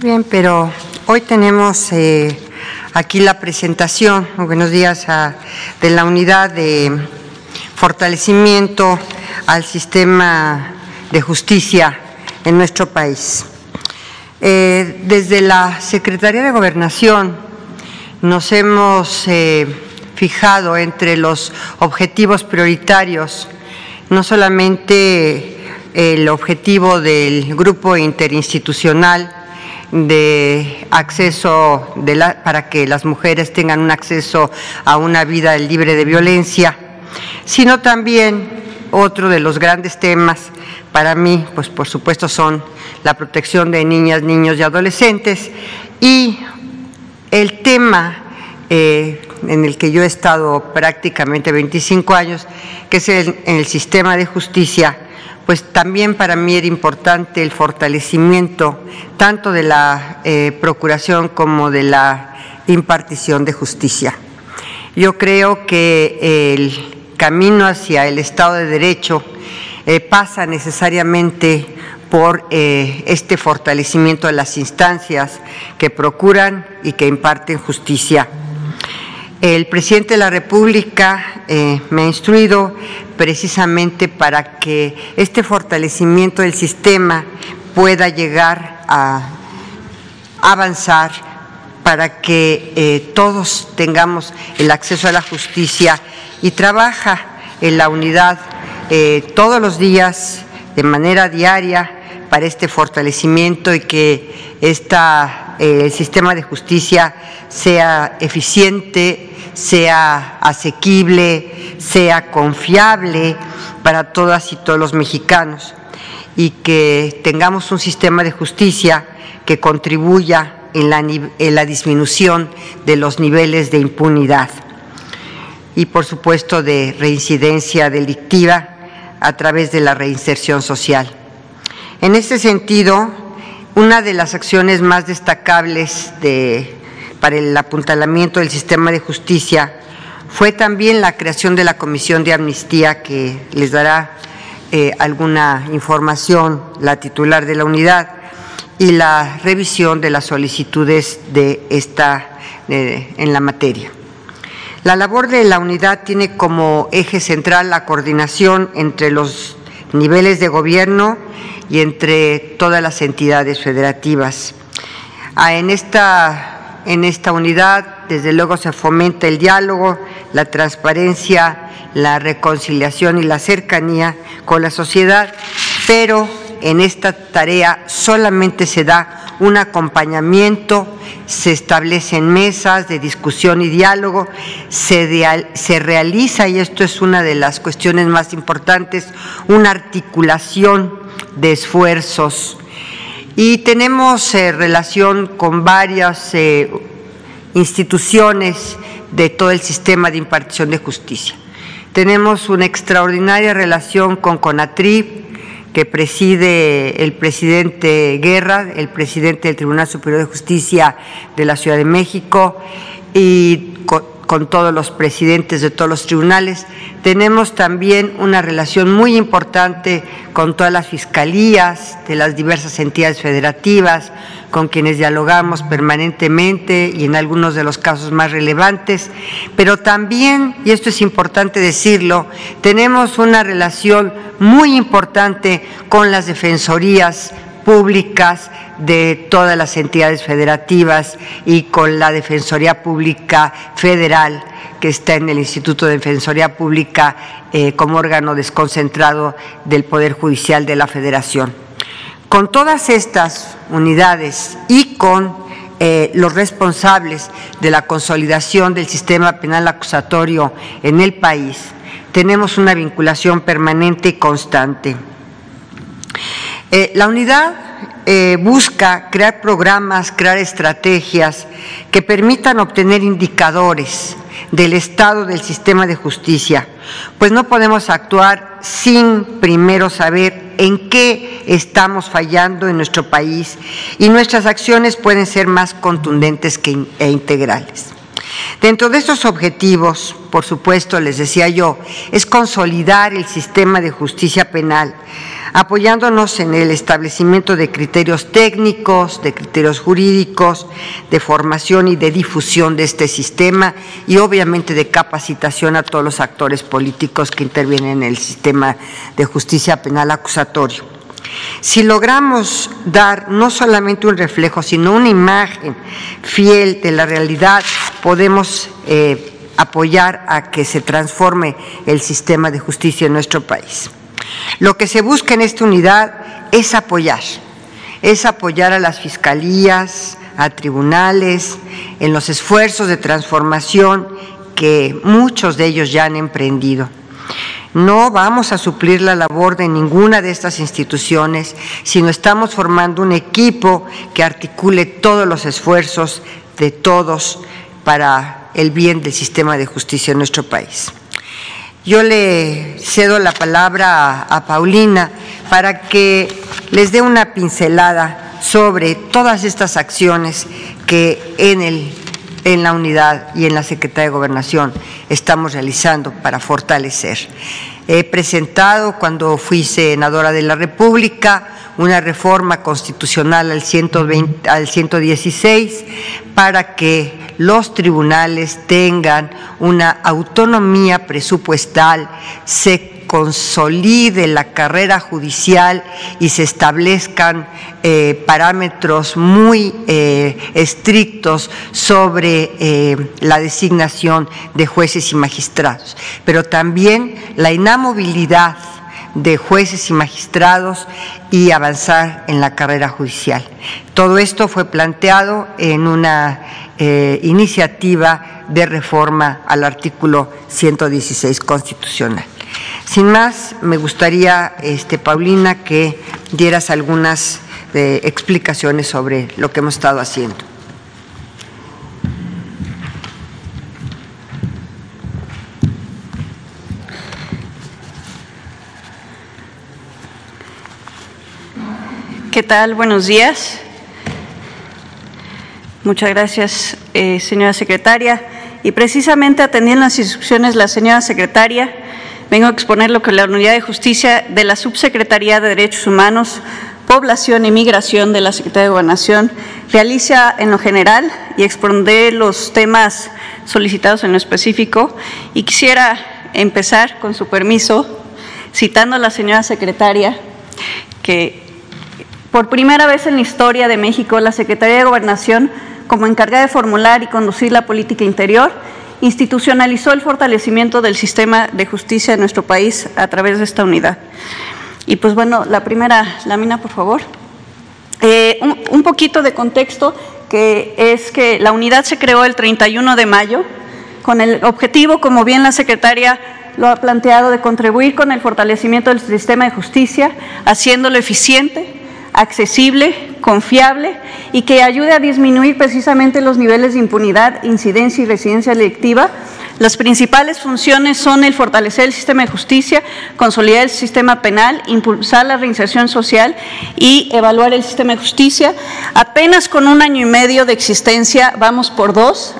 Bien, pero hoy tenemos eh, aquí la presentación, buenos días, de la unidad de fortalecimiento al sistema de justicia en nuestro país. Eh, desde la Secretaría de Gobernación nos hemos eh, fijado entre los objetivos prioritarios no solamente el objetivo del grupo interinstitucional de acceso para que las mujeres tengan un acceso a una vida libre de violencia, sino también otro de los grandes temas para mí, pues por supuesto son la protección de niñas, niños y adolescentes y el tema eh, en el que yo he estado prácticamente 25 años, que es el, el sistema de justicia, pues también para mí era importante el fortalecimiento tanto de la eh, procuración como de la impartición de justicia. Yo creo que el camino hacia el Estado de Derecho eh, pasa necesariamente por eh, este fortalecimiento de las instancias que procuran y que imparten justicia. El presidente de la República me ha instruido precisamente para que este fortalecimiento del sistema pueda llegar a avanzar para que eh, todos tengamos el acceso a la justicia y trabaja en la unidad eh, todos los días de manera diaria para este fortalecimiento y que esta, eh, el sistema de justicia sea eficiente, sea asequible, sea confiable para todas y todos los mexicanos y que tengamos un sistema de justicia que contribuya en la, en la disminución de los niveles de impunidad y por supuesto de reincidencia delictiva a través de la reinserción social. En este sentido, una de las acciones más destacables de para el apuntalamiento del sistema de justicia fue también la creación de la Comisión de Amnistía, que les dará eh, alguna información la titular de la unidad, y la revisión de las solicitudes de esta en la materia. La labor de la unidad tiene como eje central la coordinación entre los niveles de gobierno y entre todas las entidades federativas. Ah, en esta en esta unidad, desde luego se fomenta el diálogo, la transparencia, la reconciliación y la cercanía con la sociedad, pero en esta tarea solamente se da un acompañamiento, se establecen mesas de discusión y diálogo, se, se, realiza, y esto es una de las cuestiones más importantes, una articulación de esfuerzos y tenemos eh, relación con varias eh, instituciones de todo el sistema de impartición de justicia. Tenemos una extraordinaria relación con CONATRI, que preside el presidente Guerra, el presidente del Tribunal Superior de Justicia de la Ciudad de México, y con todos los presidentes de todos los tribunales. Tenemos también una relación muy importante con todas las fiscalías de las diversas entidades federativas, con quienes dialogamos permanentemente y en algunos de los casos más relevantes, pero también, y esto es importante decirlo, tenemos una relación muy importante con las defensorías públicas de todas las entidades federativas y con la Defensoría Pública Federal que está en el Instituto de Defensoría Pública eh, como órgano desconcentrado del Poder Judicial de la Federación. Con todas estas unidades y con eh, los responsables de la consolidación del sistema penal acusatorio en el país, tenemos una vinculación permanente y constante. Eh, la unidad eh, busca crear programas, crear estrategias que permitan obtener indicadores del estado del sistema de justicia, pues no podemos actuar sin primero saber en qué estamos fallando en nuestro país y nuestras acciones pueden ser más contundentes que, e integrales. Dentro de estos objetivos, por supuesto, les decía yo, es consolidar el sistema de justicia penal, apoyándonos en el establecimiento de criterios técnicos, de criterios jurídicos, de formación y de difusión de este sistema y obviamente de capacitación a todos los actores políticos que intervienen en el sistema de justicia penal acusatorio. Si logramos dar no solamente un reflejo, sino una imagen fiel de la realidad, podemos eh, apoyar a que se transforme el sistema de justicia en nuestro país. Lo que se busca en esta unidad es apoyar, es apoyar a las fiscalías, a tribunales, en los esfuerzos de transformación que muchos de ellos ya han emprendido. No vamos a suplir la labor de ninguna de estas instituciones, sino estamos formando un equipo que articule todos los esfuerzos de todos para el bien del sistema de justicia en nuestro país. Yo le cedo la palabra a, Paulina para que les dé una pincelada sobre todas estas acciones que en el en la unidad y en la Secretaría de Gobernación estamos realizando para fortalecer. He presentado, cuando fui senadora de la República, una reforma constitucional al, 120, al 116 para que los tribunales tengan una autonomía presupuestal, se consolide la carrera judicial y se establezcan eh, parámetros muy eh, estrictos sobre eh, la designación de jueces y magistrados, pero también la inamovilidad de jueces y magistrados y avanzar en la carrera judicial. Todo esto fue planteado en una iniciativa de reforma al artículo 116 constitucional. Sin más, me gustaría, este, Paulina, que dieras algunas eh, explicaciones sobre lo que hemos estado haciendo. ¿Qué tal? Buenos días. Muchas gracias, eh, señora secretaria. Y precisamente atendiendo las instrucciones la señora secretaria, vengo a exponer lo que la Unidad de Justicia de la Subsecretaría de Derechos Humanos, Población y Migración de la Secretaría de Gobernación realiza en lo general y expondré los temas solicitados en lo específico. Y quisiera empezar, con su permiso, citando a la señora secretaria que por primera vez en la historia de México, la Secretaría de Gobernación, como encargada de formular y conducir la política interior, institucionalizó el fortalecimiento del sistema de justicia de nuestro país a través de esta unidad. Y pues bueno, la primera lámina, por favor. Eh, un, poquito de contexto, que es que la unidad se creó el 31 de mayo con el objetivo, como bien la secretaria lo ha planteado, de contribuir con el fortalecimiento del sistema de justicia, haciéndolo eficiente, accesible, confiable y que ayude a disminuir precisamente los niveles de impunidad, incidencia y residencia delictiva. Las principales funciones son el fortalecer el sistema de justicia, consolidar el sistema penal, impulsar la reinserción social y evaluar el sistema de justicia. Apenas con un año y medio de existencia, vamos por dos,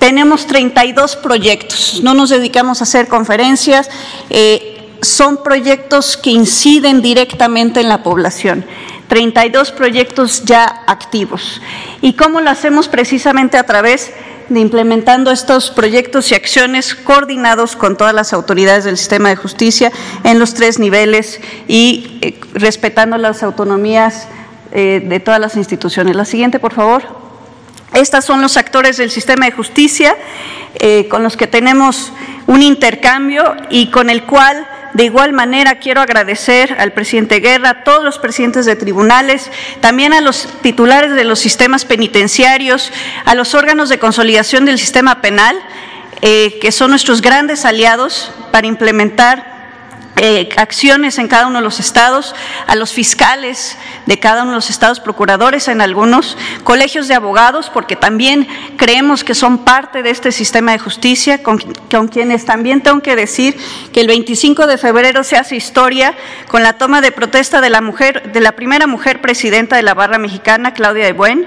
tenemos 32 proyectos, no nos dedicamos a hacer conferencias, eh, son proyectos que inciden directamente en la población. 32 proyectos ya activos. ¿Y cómo lo hacemos? Precisamente a través de implementando estos proyectos y acciones coordinados con todas las autoridades del sistema de justicia en los tres niveles y eh, respetando las autonomías eh, de todas las instituciones. La siguiente, por favor. Estos son los actores del sistema de justicia eh, con los que tenemos un intercambio y con el cual de igual manera, quiero agradecer al presidente Guerra, a todos los presidentes de tribunales, también a los titulares de los sistemas penitenciarios, a los órganos de consolidación del sistema penal, eh, que son nuestros grandes aliados para implementar eh, acciones en cada uno de los estados, a los fiscales de cada uno de los estados, procuradores en algunos, colegios de abogados, porque también creemos que son parte de este sistema de justicia, con, con quienes también tengo que decir que el 25 de febrero se hace historia con la toma de protesta de la mujer, de la primera mujer presidenta de la barra mexicana, Claudia de Buen.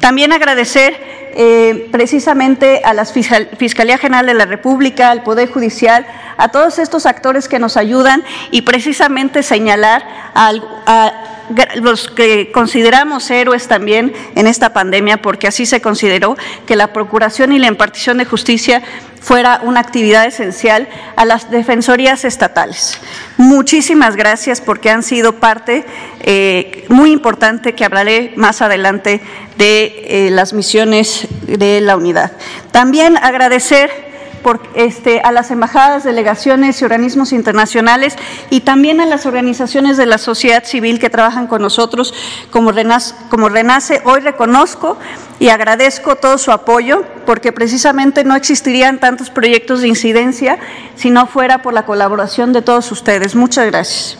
También agradecer eh, precisamente a la Fiscalía General de la República, al Poder Judicial, a todos estos actores que nos ayudan y precisamente señalar a, los que consideramos héroes también en esta pandemia, porque así se consideró que la procuración y la impartición de justicia fuera una actividad esencial a las defensorías estatales. Muchísimas gracias porque han sido parte eh, muy importante que hablaré más adelante de eh, las misiones de la unidad. También agradecer por, este, a las embajadas, delegaciones y organismos internacionales y también a las organizaciones de la sociedad civil que trabajan con nosotros como Renace. Como Renace hoy reconozco y agradezco todo su apoyo porque precisamente no existirían tantos proyectos de incidencia si no fuera por la colaboración de todos ustedes. Muchas gracias.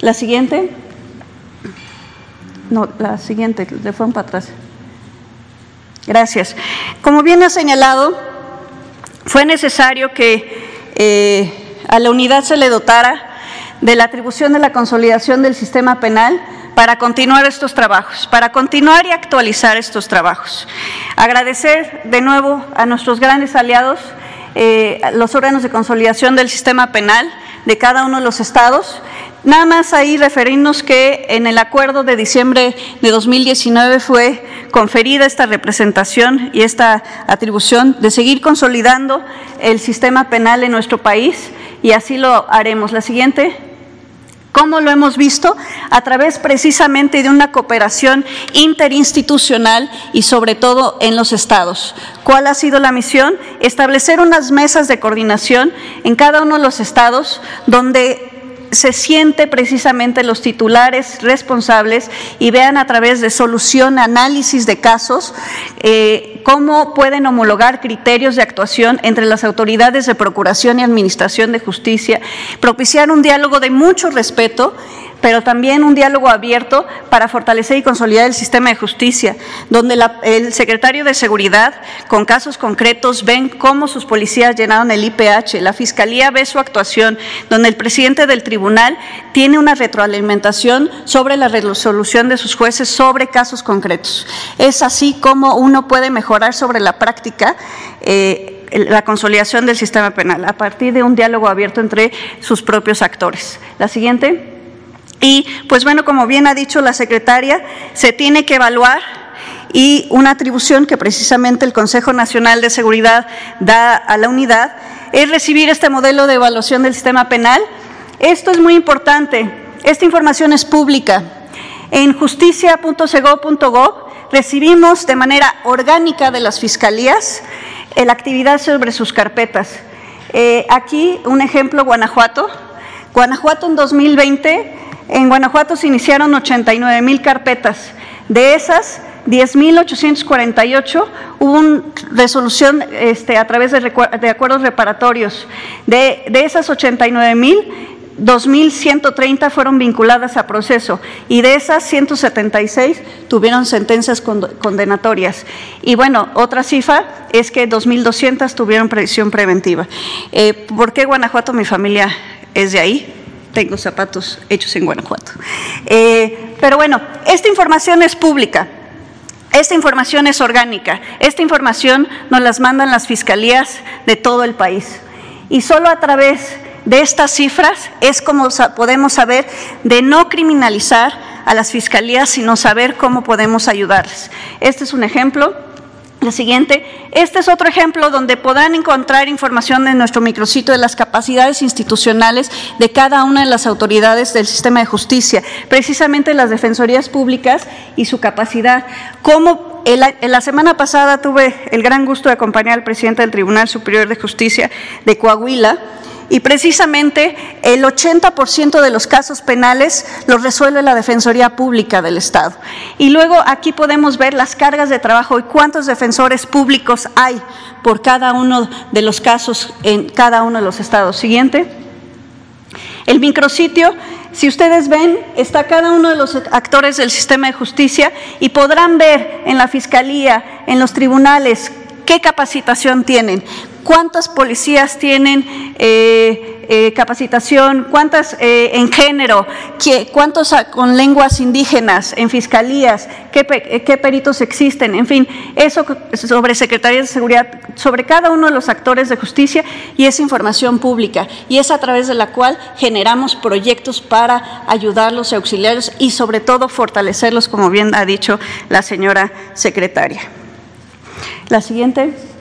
La siguiente. No, la siguiente, le fueron para atrás. Gracias. Como bien ha señalado, fue necesario que eh, a la unidad se le dotara de la atribución de la consolidación del sistema penal para continuar estos trabajos, para continuar y actualizar estos trabajos. Agradecer de nuevo a nuestros grandes aliados, eh, los órganos de consolidación del sistema penal de cada uno de los estados, Nada más ahí referirnos que en el acuerdo de diciembre de 2019 fue conferida esta representación y esta atribución de seguir consolidando el sistema penal en nuestro país y así lo haremos. La siguiente. ¿Cómo lo hemos visto? A través precisamente de una cooperación interinstitucional y sobre todo en los estados. ¿Cuál ha sido la misión? Establecer unas mesas de coordinación en cada uno de los estados donde se siente precisamente los titulares responsables y vean a través de solución, análisis de casos, eh, cómo pueden homologar criterios de actuación entre las autoridades de procuración y administración de justicia, propiciar un diálogo de mucho respeto pero también un diálogo abierto para fortalecer y consolidar el sistema de justicia, donde el secretario de Seguridad, con casos concretos, ven cómo sus policías llenaron el IPH, la Fiscalía ve su actuación, donde el presidente del tribunal tiene una retroalimentación sobre la resolución de sus jueces sobre casos concretos. Es así como uno puede mejorar sobre la práctica. Eh, la consolidación del sistema penal a partir de un diálogo abierto entre sus propios actores. La siguiente. Y pues bueno, como bien ha dicho la secretaria, se tiene que evaluar y una atribución que precisamente el Consejo Nacional de Seguridad da a la unidad es recibir este modelo de evaluación del sistema penal. Esto es muy importante, esta información es pública. En justicia.sego.gov recibimos de manera orgánica de las fiscalías la actividad sobre sus carpetas. Eh, aquí un ejemplo, Guanajuato. Guanajuato en 2020 en Guanajuato se iniciaron 89 mil carpetas. De esas, 10.848 hubo resolución este, a través de, acuerdos reparatorios. De, esas 89.000, 2.130 fueron vinculadas a proceso y de esas 176 tuvieron sentencias condenatorias. Y bueno, otra cifra es que 2.200 tuvieron previsión preventiva. Eh, ¿Por qué Guanajuato? Mi familia es de ahí, tengo zapatos hechos en Guanajuato. Eh, pero bueno, esta información es pública. Esta información es orgánica, esta información nos las mandan las fiscalías de todo el país. Y solo a través de estas cifras es como podemos saber de no criminalizar a las fiscalías, sino saber cómo podemos ayudarles. Este es un ejemplo siguiente, este es otro ejemplo donde podrán encontrar información en nuestro micrositio de las capacidades institucionales de cada una de las autoridades del sistema de justicia, precisamente las defensorías públicas y su capacidad. Como en la semana pasada tuve el gran gusto de acompañar al presidente del Tribunal Superior de Justicia de Coahuila, y precisamente el 80% de los casos penales los resuelve la Defensoría Pública del Estado. Y luego aquí podemos ver las cargas de trabajo y cuántos defensores públicos hay por cada uno de los casos en cada uno de los estados. Siguiente. El micrositio, si ustedes ven, está cada uno de los actores del sistema de justicia y podrán ver en la fiscalía, en los tribunales, qué capacitación tienen, cuántas policías tienen eh, eh, capacitación, cuántas eh, en género, cuántos con lenguas indígenas en fiscalías, qué, peritos existen, en fin, eso sobre Secretaría de Seguridad, sobre cada uno de los actores de justicia y es información pública y es a través de la cual generamos proyectos para ayudarlos y auxiliarlos y sobre todo fortalecerlos, como bien ha dicho la señora secretaria. La siguiente.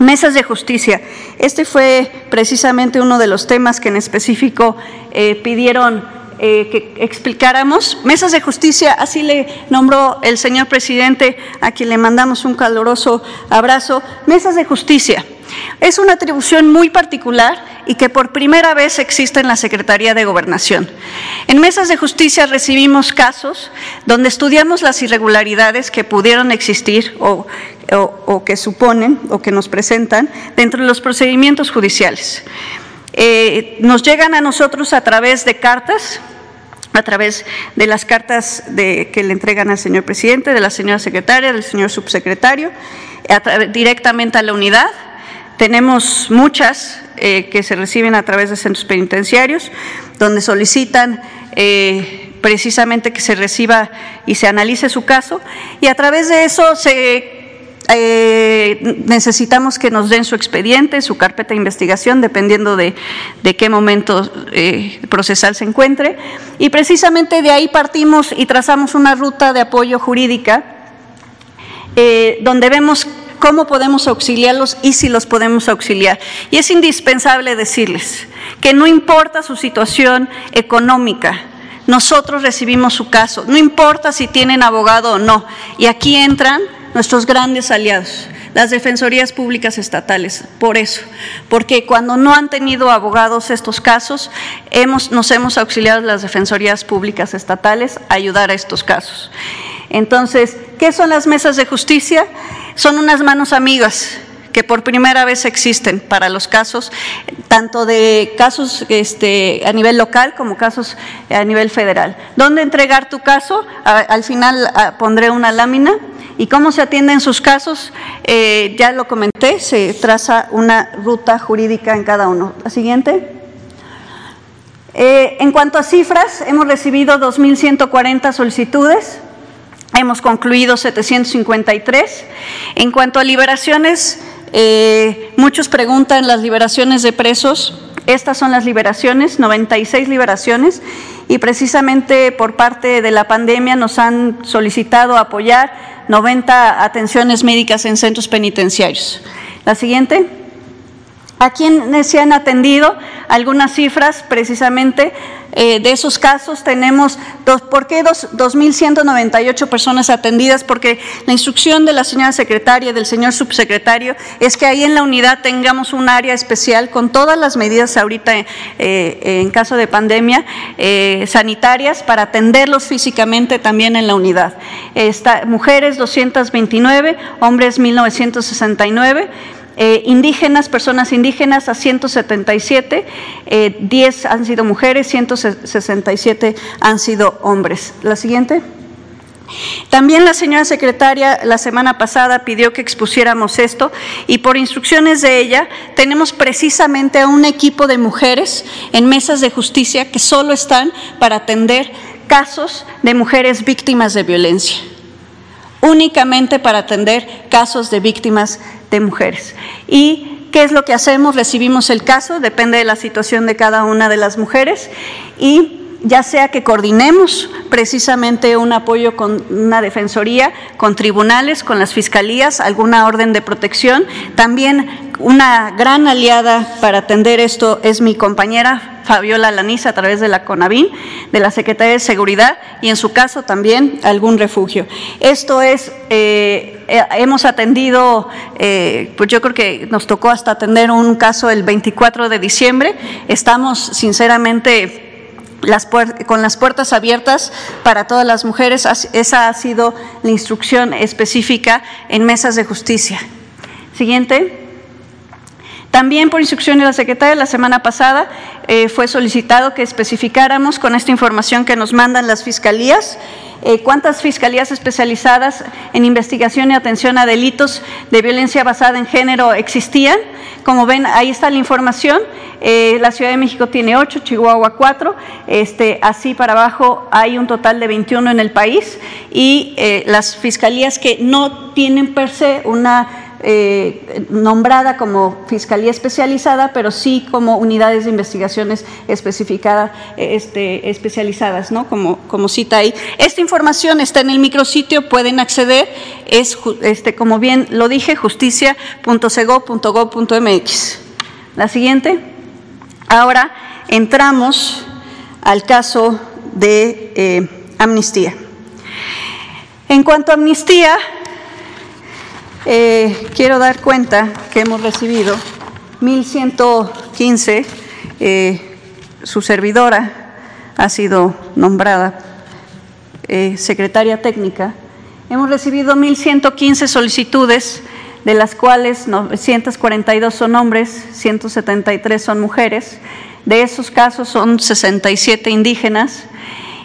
Mesas de justicia. Este fue precisamente uno de los temas que en específico eh, pidieron eh, que explicáramos. Mesas de justicia, así le nombró el señor presidente, a quien le mandamos un caluroso abrazo. Mesas de justicia. Es una atribución muy particular y que por primera vez existe en la Secretaría de Gobernación. En mesas de justicia recibimos casos donde estudiamos las irregularidades que pudieron existir o, que suponen o que nos presentan dentro de los procedimientos judiciales. Eh, nos llegan a nosotros a través de cartas, a través de las cartas que le entregan al señor presidente, de la señora secretaria, del señor subsecretario, directamente a la unidad tenemos muchas eh, que se reciben a través de centros penitenciarios, donde solicitan eh, precisamente que se reciba y se analice su caso, y a través de eso eh, necesitamos que nos den su expediente, su carpeta de investigación, dependiendo de, qué momento procesal se encuentre. Y precisamente de ahí partimos y trazamos una ruta de apoyo jurídica, donde vemos cómo podemos auxiliarlos y si los podemos auxiliar. Y es indispensable decirles que no importa su situación económica, nosotros recibimos su caso, no importa si tienen abogado o no. Y aquí entran nuestros grandes aliados, las defensorías públicas estatales, por eso, porque cuando no han tenido abogados estos casos, hemos, nos hemos auxiliado las defensorías públicas estatales a ayudar a estos casos. Entonces, ¿qué son las mesas de justicia? Son unas manos amigas que por primera vez existen para los casos, tanto de casos este, a nivel local como casos a nivel federal. ¿Dónde entregar tu caso? al final pondré una lámina. ¿Y cómo se atienden sus casos? Eh, ya lo comenté, se traza una ruta jurídica en cada uno. La siguiente. Eh, en cuanto a cifras, hemos recibido 2.140 solicitudes Hemos concluido 753. En cuanto a liberaciones, eh, muchos preguntan las liberaciones de presos. Estas son las liberaciones, 96 liberaciones, y precisamente por parte de la pandemia nos han solicitado apoyar 90 atenciones médicas en centros penitenciarios. La siguiente. ¿A quiénes se han atendido? Algunas cifras precisamente eh, de esos casos tenemos, dos, ¿por qué 2.198 personas atendidas? Porque la instrucción de la señora secretaria, del señor subsecretario, es que ahí en la unidad tengamos un área especial con todas las medidas ahorita eh, en caso de pandemia eh, sanitarias para atenderlos físicamente también en la unidad. Está, mujeres 229, hombres 1969. Eh, indígenas, personas indígenas a 177, 10 eh, han sido mujeres, 167 han sido hombres. La siguiente. También la señora secretaria la semana pasada pidió que expusiéramos esto y por instrucciones de ella tenemos precisamente a un equipo de mujeres en mesas de justicia que solo están para atender casos de mujeres víctimas de violencia únicamente para atender casos de víctimas de mujeres. ¿Y qué es lo que hacemos? Recibimos el caso, depende de la situación de cada una de las mujeres y ya sea que coordinemos precisamente un apoyo con una defensoría, con tribunales, con las fiscalías, alguna orden de protección. También una gran aliada para atender esto es mi compañera Fabiola Laniza a través de la CONAVIN, de la Secretaría de Seguridad y en su caso también algún refugio. Esto es, eh, eh, hemos atendido, eh, pues yo creo que nos tocó hasta atender un caso el 24 de diciembre. Estamos sinceramente con las puertas abiertas para todas las mujeres. Esa ha sido la instrucción específica en mesas de justicia. Siguiente. También por instrucción de la secretaria, la semana pasada eh, fue solicitado que especificáramos con esta información que nos mandan las fiscalías eh, cuántas fiscalías especializadas en investigación y atención a delitos de violencia basada en género existían. Como ven, ahí está la información. Eh, la Ciudad de México tiene ocho, Chihuahua cuatro. Este, así para abajo hay un total de 21 en el país y eh, las fiscalías que no tienen per se una eh, nombrada como Fiscalía Especializada, pero sí como unidades de investigaciones especificadas, este, especializadas, ¿no? Como, como cita ahí. Esta información está en el micrositio, pueden acceder, es, este, como bien lo dije, justicia.sego.gov.mx. La siguiente. Ahora entramos al caso de eh, amnistía. En cuanto a amnistía, eh, quiero dar cuenta que hemos recibido 1.115, eh, su servidora ha sido nombrada eh, secretaria técnica, hemos recibido 1.115 solicitudes, de las cuales 942 son hombres, 173 son mujeres, de esos casos son 67 indígenas,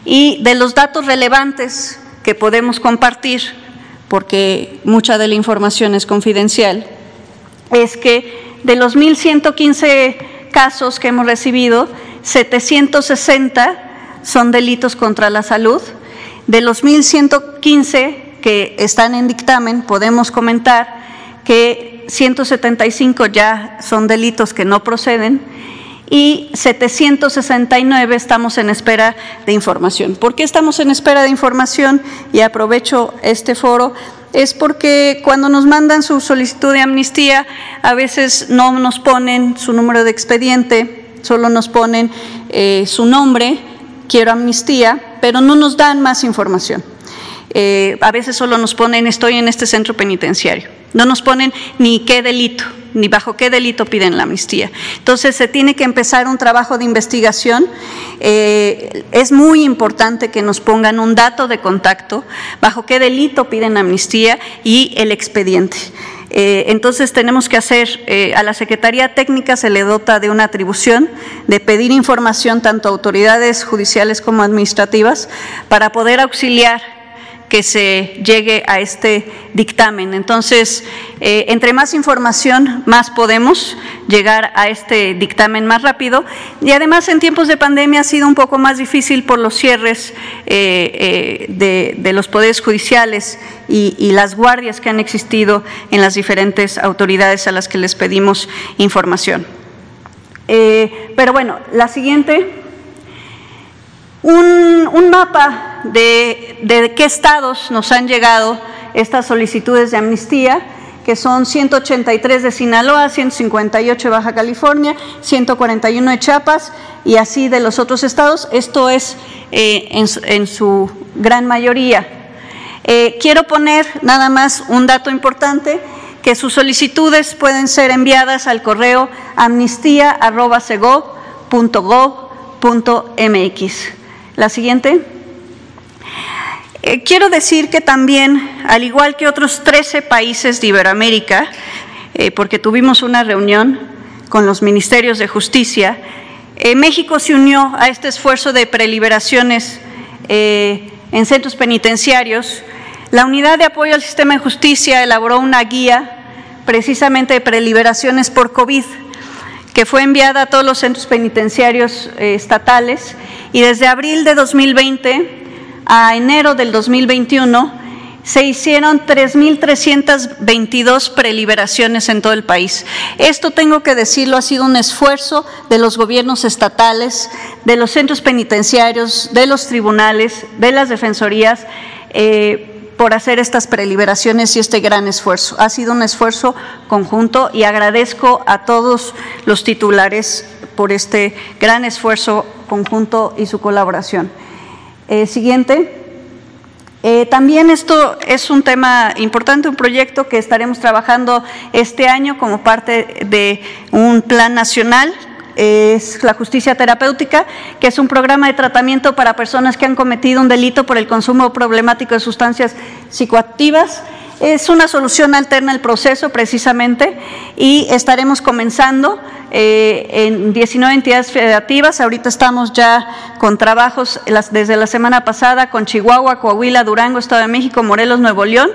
y de los datos relevantes que podemos compartir, porque mucha de la información es confidencial, es que de los 1.115 casos que hemos recibido, 760 son delitos contra la salud. De los 1.115 que están en dictamen, podemos comentar que 175 ya son delitos que no proceden y 769 estamos en espera de información. ¿Por qué estamos en espera de información? Y aprovecho este foro. Es porque cuando nos mandan su solicitud de amnistía, a veces no nos ponen su número de expediente, solo nos ponen eh, su nombre, quiero amnistía, pero no nos dan más información. Eh, a veces solo nos ponen estoy en este centro penitenciario. No nos ponen ni qué delito, ni bajo qué delito piden la amnistía. Entonces se tiene que empezar un trabajo de investigación. Eh, es muy importante que nos pongan un dato de contacto, bajo qué delito piden amnistía y el expediente. Eh, entonces tenemos que hacer, eh, a la Secretaría Técnica se le dota de una atribución de pedir información tanto a autoridades judiciales como administrativas para poder auxiliar que se llegue a este dictamen. Entonces, eh, entre más información, más podemos llegar a este dictamen más rápido. Y además, en tiempos de pandemia ha sido un poco más difícil por los cierres eh, eh, de, los poderes judiciales y, y, las guardias que han existido en las diferentes autoridades a las que les pedimos información. pero bueno, la siguiente un, mapa de, qué estados nos han llegado estas solicitudes de amnistía, que son 183 de Sinaloa, 158 de Baja California, 141 de Chiapas y así de los otros estados. Esto es eh, en, su gran mayoría. Eh, quiero poner nada más un dato importante, que sus solicitudes pueden ser enviadas al correo amnistía.sego.gov.mx. La siguiente. Eh, quiero decir que también, al igual que otros 13 países de Iberoamérica, eh, porque tuvimos una reunión con los ministerios de justicia, eh, México se unió a este esfuerzo de preliberaciones en centros penitenciarios. La Unidad de Apoyo al Sistema de Justicia elaboró una guía precisamente de preliberaciones por COVID que fue enviada a todos los centros penitenciarios estatales y desde abril de 2020 a enero del 2021 se hicieron 3.322 preliberaciones en todo el país. Esto, tengo que decirlo, ha sido un esfuerzo de los gobiernos estatales, de los centros penitenciarios, de los tribunales, de las defensorías. Eh, por hacer estas preliberaciones y este gran esfuerzo. Ha sido un esfuerzo conjunto y agradezco a todos los titulares por este gran esfuerzo conjunto y su colaboración. Eh, siguiente. Eh, también esto es un tema importante, un proyecto que estaremos trabajando este año como parte de un plan nacional es la justicia terapéutica, que es un programa de tratamiento para personas que han cometido un delito por el consumo problemático de sustancias psicoactivas. Es una solución alterna al proceso precisamente y estaremos comenzando eh, en 19 entidades federativas. Ahorita estamos ya con trabajos desde la semana pasada con Chihuahua, Coahuila, Durango, Estado de México, Morelos, Nuevo León.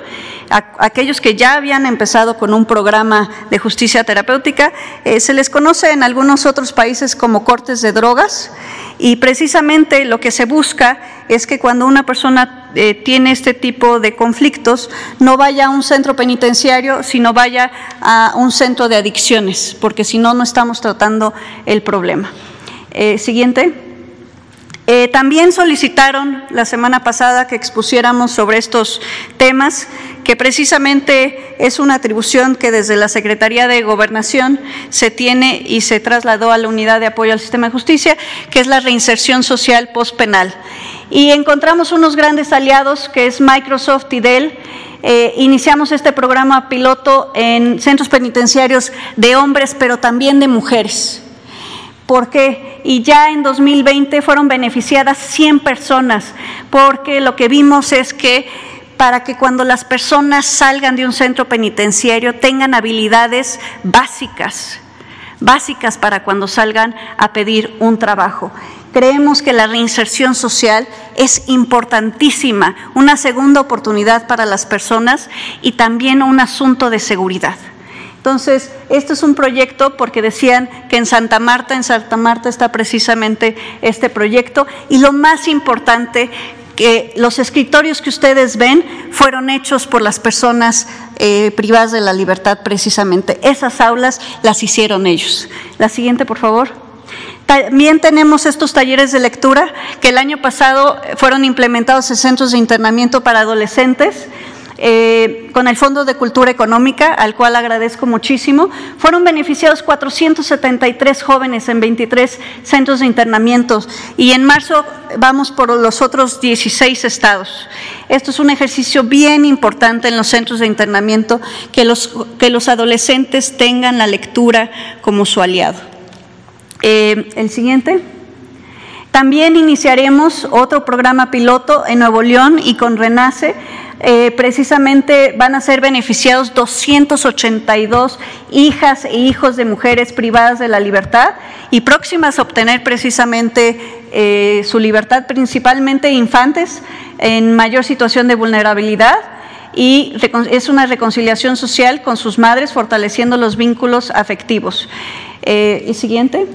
aquellos que ya habían empezado con un programa de justicia terapéutica, eh, se les conoce en algunos otros países como cortes de drogas y precisamente lo que se busca es que cuando una persona eh, tiene este tipo de conflictos, no vaya a un centro penitenciario, sino vaya a un centro de adicciones, porque si no, no estamos tratando el problema. Eh, siguiente. Eh, también solicitaron la semana pasada que expusiéramos sobre estos temas, que precisamente es una atribución que desde la Secretaría de Gobernación se tiene y se trasladó a la Unidad de Apoyo al Sistema de Justicia, que es la reinserción social postpenal. Y encontramos unos grandes aliados, que es Microsoft y Dell, eh, iniciamos este programa piloto en centros penitenciarios de hombres, pero también de mujeres. ¿Por qué? Y ya en 2020 fueron beneficiadas 100 personas, porque lo que vimos es que para que cuando las personas salgan de un centro penitenciario tengan habilidades básicas, básicas para cuando salgan a pedir un trabajo. Creemos que la reinserción social es importantísima, una segunda oportunidad para las personas y también un asunto de seguridad. Entonces, esto es un proyecto porque decían que en Santa Marta, en Santa Marta está precisamente este proyecto y lo más importante que los escritorios que ustedes ven fueron hechos por las personas eh, privadas de la libertad precisamente. Esas aulas las hicieron ellos. La siguiente, por favor. También tenemos estos talleres de lectura que el año pasado fueron implementados en centros de internamiento para adolescentes. Eh, con el Fondo de Cultura Económica, al cual agradezco muchísimo. Fueron beneficiados 473 jóvenes en 23 centros de internamiento y en marzo vamos por los otros 16 estados. Esto es un ejercicio bien importante en los centros de internamiento, que los, que los adolescentes tengan la lectura como su aliado. Eh, el siguiente. También iniciaremos otro programa piloto en Nuevo León y con Renace eh, precisamente van a ser beneficiados 282 hijas e hijos de mujeres privadas de la libertad y próximas a obtener precisamente eh, su libertad, principalmente infantes en mayor situación de vulnerabilidad y es una reconciliación social con sus madres, fortaleciendo los vínculos afectivos. Eh, ¿Y siguiente?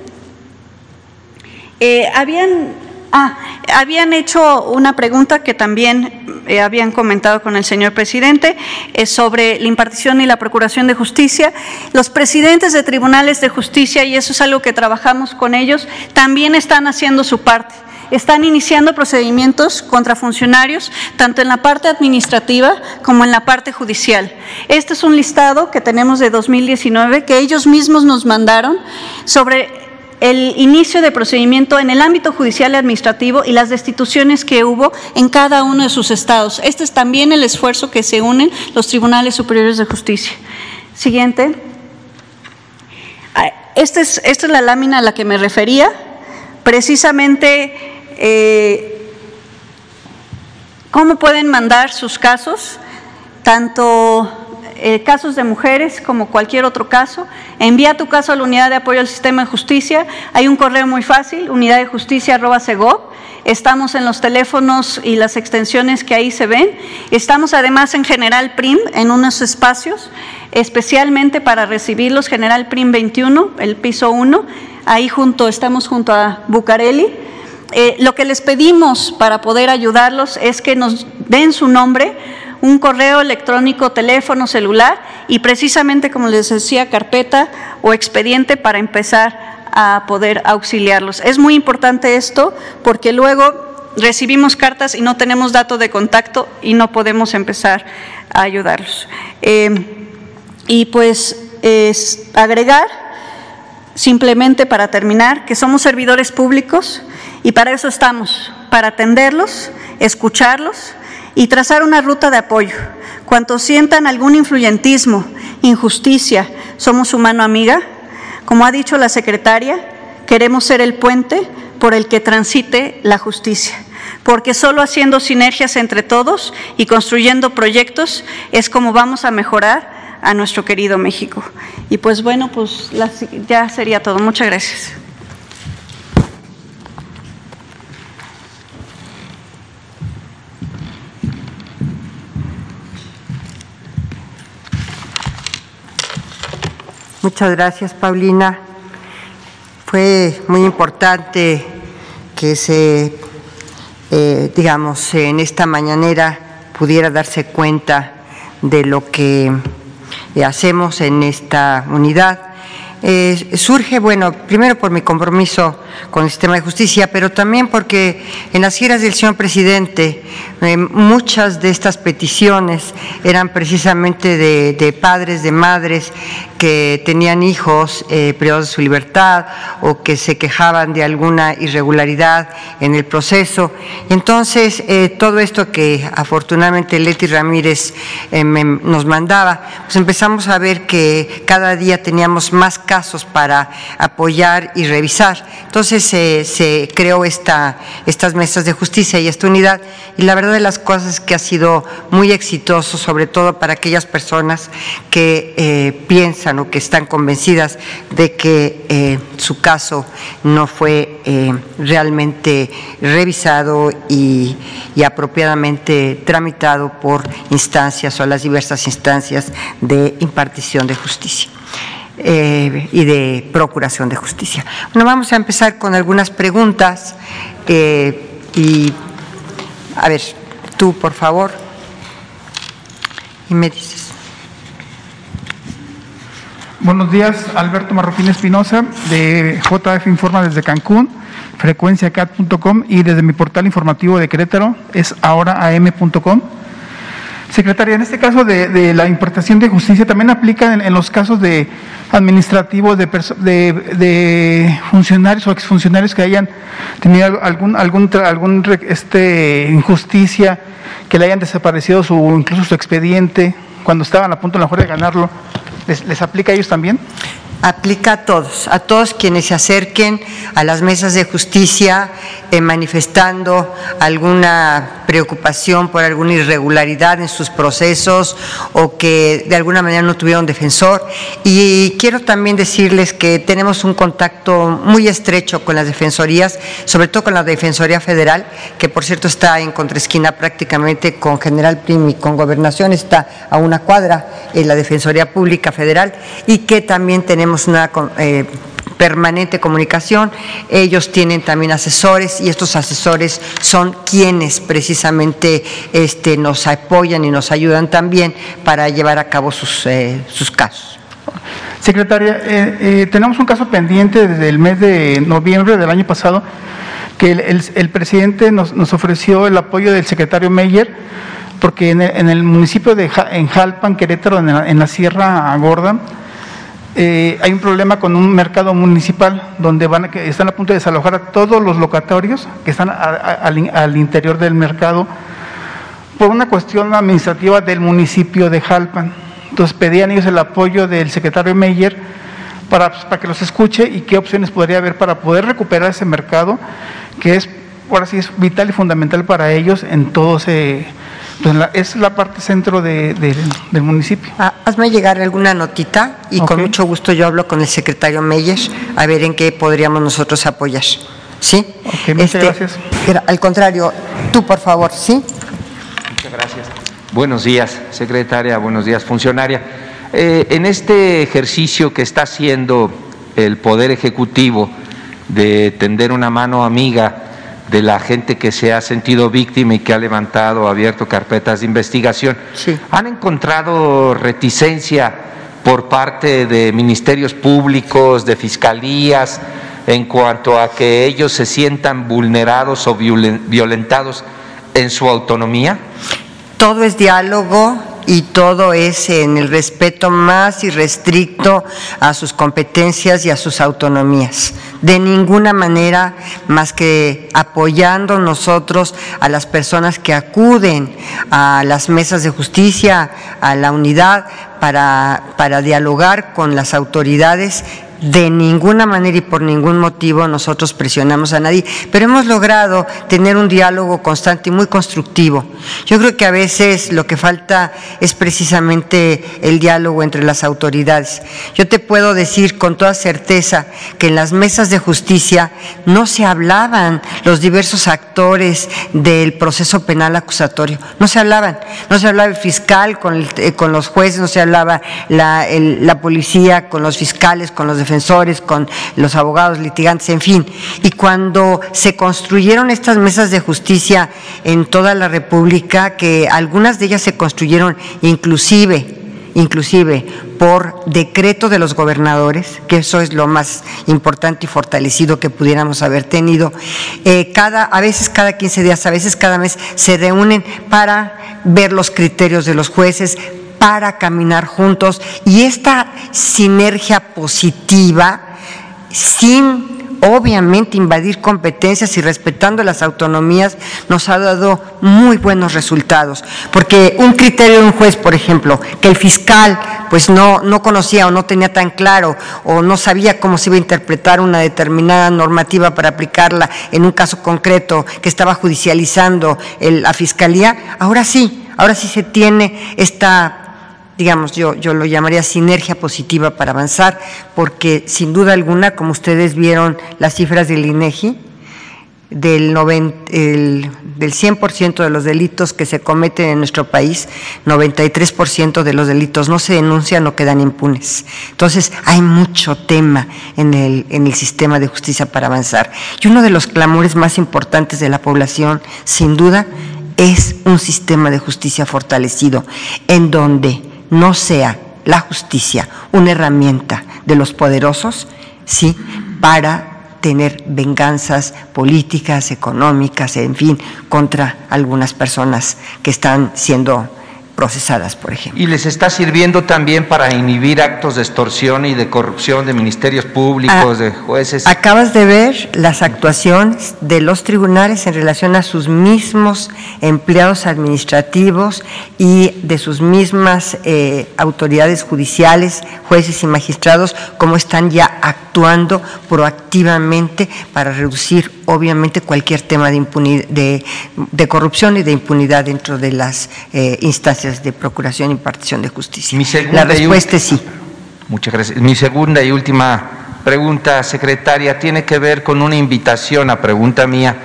Habían Ah, habían hecho una pregunta que también eh, habían comentado con el señor presidente eh, sobre la impartición y la procuración de justicia. Los presidentes de tribunales de justicia, y eso es algo que trabajamos con ellos, también están haciendo su parte. Están iniciando procedimientos contra funcionarios, tanto en la parte administrativa como en la parte judicial. Este es un listado que tenemos de 2019 que ellos mismos nos mandaron sobre el inicio de procedimiento en el ámbito judicial y administrativo y las destituciones que hubo en cada uno de sus estados. Este es también el esfuerzo que se unen los tribunales superiores de justicia. Siguiente. Ah, esta es, esta es la lámina a la que me refería. Precisamente, eh, ¿cómo pueden mandar sus casos? Tanto eh, casos de mujeres como cualquier otro caso. Envía tu caso a la Unidad de Apoyo al Sistema de Justicia. Hay un correo muy fácil, unidad de justicia Estamos en los teléfonos y las extensiones que ahí se ven. Estamos además en General Prim, en unos espacios, especialmente para recibirlos, General Prim 21, el piso 1. Ahí junto, estamos junto a Bucareli. Eh, lo que les pedimos para poder ayudarlos es que nos den su nombre un correo electrónico, teléfono, celular y precisamente, como les decía, carpeta o expediente para empezar a poder auxiliarlos. Es muy importante esto porque luego recibimos cartas y no tenemos datos de contacto y no podemos empezar a ayudarlos. Eh, y pues es agregar, simplemente para terminar, que somos servidores públicos y para eso estamos, para atenderlos, escucharlos y trazar una ruta de apoyo. Cuanto sientan algún influyentismo, injusticia, somos su mano amiga. Como ha dicho la secretaria, queremos ser el puente por el que transite la justicia, porque solo haciendo sinergias entre todos y construyendo proyectos es como vamos a mejorar a nuestro querido México. Y pues bueno, pues ya sería todo. Muchas gracias. Muchas gracias, Paulina. Fue muy importante que se, eh, digamos, en esta mañanera pudiera darse cuenta de lo que hacemos en esta unidad. Eh, surge, bueno, primero por mi compromiso con el sistema de justicia, pero también porque en las giras del señor presidente eh, muchas de estas peticiones eran precisamente de, padres, de madres que tenían hijos eh, privados de su libertad o que se quejaban de alguna irregularidad en el proceso. Entonces, todo esto que afortunadamente Leti Ramírez nos mandaba, pues empezamos a ver que cada día teníamos más casos para apoyar y revisar. Entonces, se, creó esta, estas mesas de justicia y esta unidad y la verdad de las cosas es que ha sido muy exitoso, sobre todo para aquellas personas que eh, piensan o que están convencidas de que eh, su caso no fue eh, realmente revisado y, y apropiadamente tramitado por instancias o las diversas instancias de impartición de justicia. Eh, y de procuración de justicia. Bueno, vamos a empezar con algunas preguntas eh, y, a ver, tú, por favor, y me dices. Buenos días, Alberto Marroquín Espinosa, de JF Informa desde Cancún, frecuenciacat.com y desde mi portal informativo de Querétaro es ahoraam.com. Secretaria, en este caso de, la importación de justicia, ¿también aplica en, los casos de administrativos de, de, funcionarios o exfuncionarios que hayan tenido algún, algún, algún este, injusticia, que le hayan desaparecido su, incluso su expediente cuando estaban a punto a lo mejor de ganarlo? ¿Les, les aplica a ellos también? Aplica a todos, a todos quienes se acerquen a las mesas de justicia eh, manifestando alguna preocupación por alguna irregularidad en sus procesos o que de alguna manera no tuvieron defensor. Y quiero también decirles que tenemos un contacto muy estrecho con las defensorías, sobre todo con la Defensoría Federal, que por cierto está en contraesquina prácticamente con General Prim y con Gobernación, está a una cuadra en la Defensoría Pública Federal y que también tenemos una... Eh, permanente comunicación. Ellos tienen también asesores y estos asesores son quienes precisamente este, nos apoyan y nos ayudan también para llevar a cabo sus, eh, sus casos. Secretaria, eh, tenemos un caso pendiente desde el mes de noviembre del año pasado que el, presidente nos, ofreció el apoyo del secretario Meyer porque en el, municipio de en Jalpan, Querétaro, en la Sierra Gorda, eh, hay un problema con un mercado municipal donde van que están a punto de desalojar a todos los locatorios que están al, interior del mercado por una cuestión administrativa del municipio de Jalpan. Entonces pedían ellos el apoyo del secretario Meyer para, pues, para que los escuche y qué opciones podría haber para poder recuperar ese mercado que es, ahora sí, es vital y fundamental para ellos en todo ese pues es la parte centro del municipio. Ah, hazme llegar alguna notita y con mucho gusto yo hablo con el secretario Meyer a ver en qué podríamos nosotros apoyar. ¿Sí? muchas este, gracias. Al contrario, tú por favor, ¿sí? Muchas gracias. Buenos días, secretaria, buenos días, funcionaria. Eh, en este ejercicio que está haciendo el Poder Ejecutivo de tender una mano amiga de la gente que se ha sentido víctima y que ha levantado, abierto carpetas de investigación. ¿Han encontrado reticencia por parte de ministerios públicos, de fiscalías, en cuanto a que ellos se sientan vulnerados o violentados en su autonomía? Todo es diálogo y todo es en el respeto más irrestricto a sus competencias y a sus autonomías. De ninguna manera más que apoyando nosotros a las personas que acuden a las mesas de justicia, a la unidad, para, para dialogar con las autoridades de ninguna manera y por ningún motivo nosotros presionamos a nadie, pero hemos logrado tener un diálogo constante y muy constructivo. Yo creo que a veces lo que falta es precisamente el diálogo entre las autoridades. Yo te puedo decir con toda certeza que en las mesas de justicia no se hablaban los diversos actores del proceso penal acusatorio, no se hablaban, no se hablaba el fiscal con, eh, los jueces, no se hablaba la, la policía con los fiscales, con los defensores, con los abogados litigantes, en fin. Y cuando se construyeron estas mesas de justicia en toda la República, que algunas de ellas se construyeron inclusive inclusive por decreto de los gobernadores, que eso es lo más importante y fortalecido que pudiéramos haber tenido. Eh, cada, a veces cada 15 días, a veces cada mes se reúnen para ver los criterios de los jueces, para caminar juntos y esta sinergia positiva sin obviamente invadir competencias y respetando las autonomías nos ha dado muy buenos resultados, porque un criterio de un juez, por ejemplo, que el fiscal pues no, no conocía o no tenía tan claro o no sabía cómo se iba a interpretar una determinada normativa para aplicarla en un caso concreto que estaba judicializando la fiscalía, ahora sí, ahora sí se tiene esta digamos, yo, yo lo llamaría sinergia positiva para avanzar, porque sin duda alguna, como ustedes vieron las cifras del INEGI, del, del 100% de los delitos que se cometen en nuestro país, 93% de los delitos no se denuncian o quedan impunes. Entonces, hay mucho tema en el, en el sistema de justicia para avanzar. Y uno de los clamores más importantes de la población, sin duda, es un sistema de justicia fortalecido, en donde no sea la justicia una herramienta de los poderosos, sí, para tener venganzas políticas, económicas, en fin, contra algunas personas que están siendo procesadas, por ejemplo. ¿Y les está sirviendo también para inhibir actos de extorsión y de corrupción de ministerios públicos, ah, de jueces? Acabas de ver las actuaciones de los tribunales en relación a sus mismos empleados administrativos y de sus mismas eh, autoridades judiciales, jueces y magistrados, cómo están ya actuando proactivamente para reducir, obviamente, cualquier tema de, corrupción y de impunidad dentro de las eh, instancias de procuración y impartición de justicia. La respuesta es sí. Muchas gracias. Mi segunda y última pregunta, secretaria, tiene que ver con una invitación a pregunta mía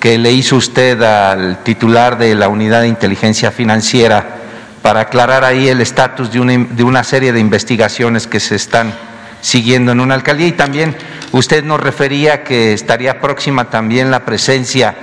que le hizo usted al titular de la Unidad de Inteligencia Financiera para aclarar ahí el estatus de una, de una serie de investigaciones que se están siguiendo en una alcaldía y también usted nos refería que estaría próxima también la presencia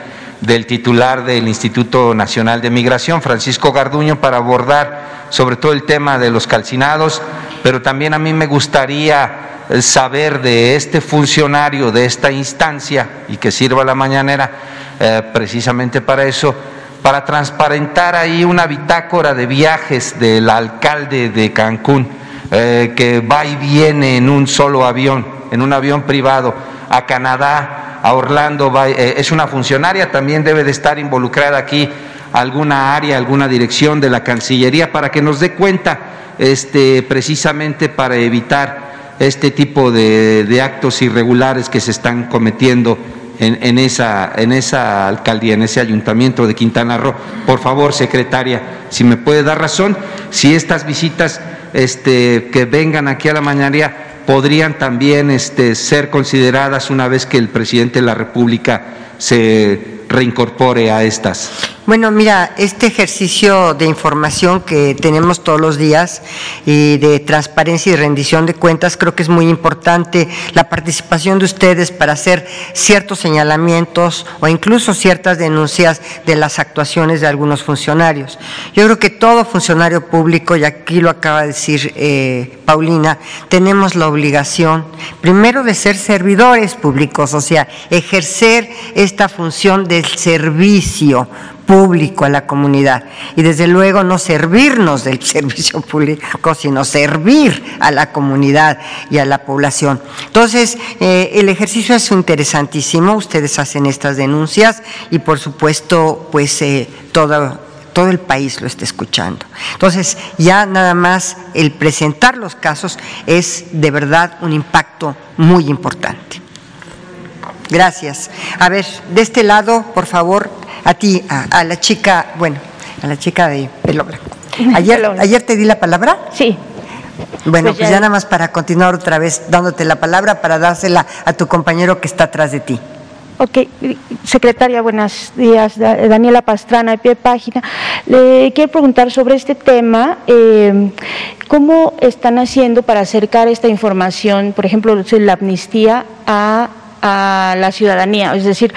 del titular del Instituto Nacional de Migración, Francisco Garduño, para abordar sobre todo el tema de los calcinados, pero también a mí me gustaría eh, saber de este funcionario de esta instancia y que sirva la mañanera eh, precisamente para eso, para transparentar ahí una bitácora de viajes del alcalde de Cancún, eh, que va y viene en un solo avión, en un avión privado, a Canadá, a Orlando, eh, es una funcionaria, también debe de estar involucrada aquí alguna área, alguna dirección de la Cancillería para que nos dé cuenta este, precisamente para evitar este tipo de, actos irregulares que se están cometiendo en, esa, en esa alcaldía, en ese ayuntamiento de Quintana Roo. Por favor, secretaria, si me puede dar razón, si estas visitas este, que vengan aquí a la mañana podrían también este, ser consideradas una vez que el presidente de la República se reincorpore a estas. Bueno, mira, este ejercicio de información que tenemos todos los días y de transparencia y rendición de cuentas, creo que es muy importante la participación de ustedes para hacer ciertos señalamientos o incluso ciertas denuncias de las actuaciones de algunos funcionarios. Yo creo que todo funcionario público, y aquí lo acaba de decir eh, Paulina, tenemos la obligación, primero, de ser servidores públicos, o sea, ejercer esta función del servicio público a la comunidad y desde luego no servirnos del servicio público, sino servir a la comunidad y a la población. Entonces, eh, el ejercicio es interesantísimo, ustedes hacen estas denuncias y por supuesto, pues eh, todo todo el país lo está escuchando. Entonces, ya nada más el presentar los casos es de verdad un impacto muy importante. Gracias. A ver, de este lado, por favor, a ti, a, la chica, bueno, a la chica de pelo blanco. Ayer, ayer te di la palabra. Sí. Bueno, pues, pues ya... nada más para continuar otra vez dándote la palabra para dársela a tu compañero que está atrás de ti. Ok, secretaria, buenos días. Daniela Pastrana, de pie página. Le quiero preguntar sobre este tema. Eh, ¿Cómo están haciendo para acercar esta información, por ejemplo, la amnistía, a, a la ciudadanía? Es decir,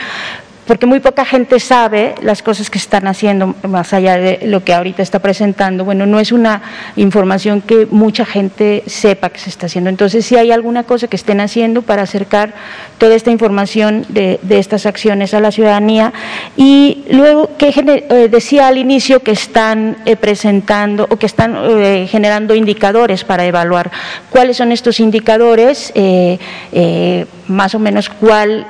porque muy poca gente sabe las cosas que están haciendo, más allá de lo que ahorita está presentando. Bueno, no es una información que mucha gente sepa que se está haciendo. Entonces, si hay alguna cosa que estén haciendo para acercar toda esta información de, estas acciones a la ciudadanía. Y luego, que eh, decía al inicio que están eh, presentando o que están eh, generando indicadores para evaluar cuáles son estos indicadores, más o menos cuál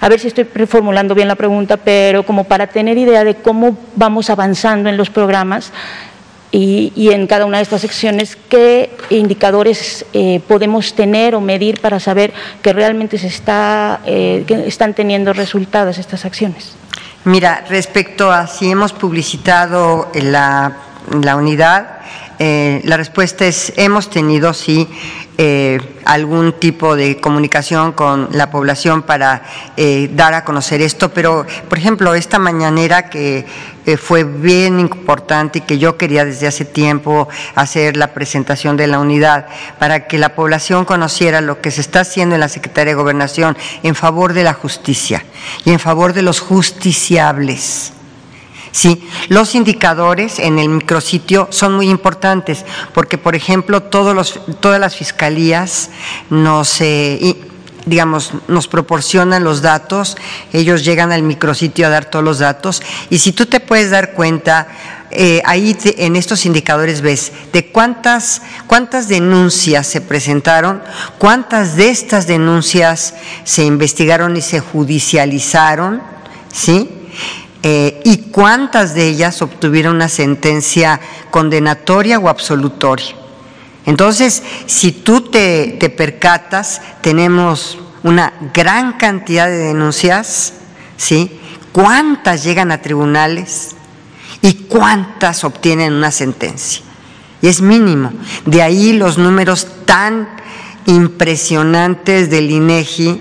a ver si estoy reformulando bien la pregunta, pero como para tener idea de cómo vamos avanzando en los programas y, en cada una de estas secciones, qué indicadores eh, podemos tener o medir para saber que realmente se está, eh, están teniendo resultados estas acciones. Mira, respecto a si hemos publicitado la, la unidad, eh, la respuesta es hemos tenido sí eh, algún tipo de comunicación con la población para eh, dar a conocer esto, pero por ejemplo esta mañanera que fue bien importante y que yo quería desde hace tiempo hacer la presentación de la unidad para que la población conociera lo que se está haciendo en la Secretaría de Gobernación en favor de la justicia y en favor de los justiciables Sí, los indicadores en el micrositio son muy importantes porque, por ejemplo, todos los, todas las fiscalías nos, eh, digamos, nos proporcionan los datos, ellos llegan al micrositio a dar todos los datos y si tú te puedes dar cuenta, eh, ahí en estos indicadores ves de cuántas, cuántas denuncias se presentaron, cuántas de estas denuncias se investigaron y se judicializaron, ¿sí? Eh, y cuántas de ellas obtuvieron una sentencia condenatoria o absolutoria. Entonces, si tú te, te percatas, tenemos una gran cantidad de denuncias, ¿sí? ¿Cuántas llegan a tribunales y cuántas obtienen una sentencia? Y es mínimo. De ahí los números tan impresionantes del INEGI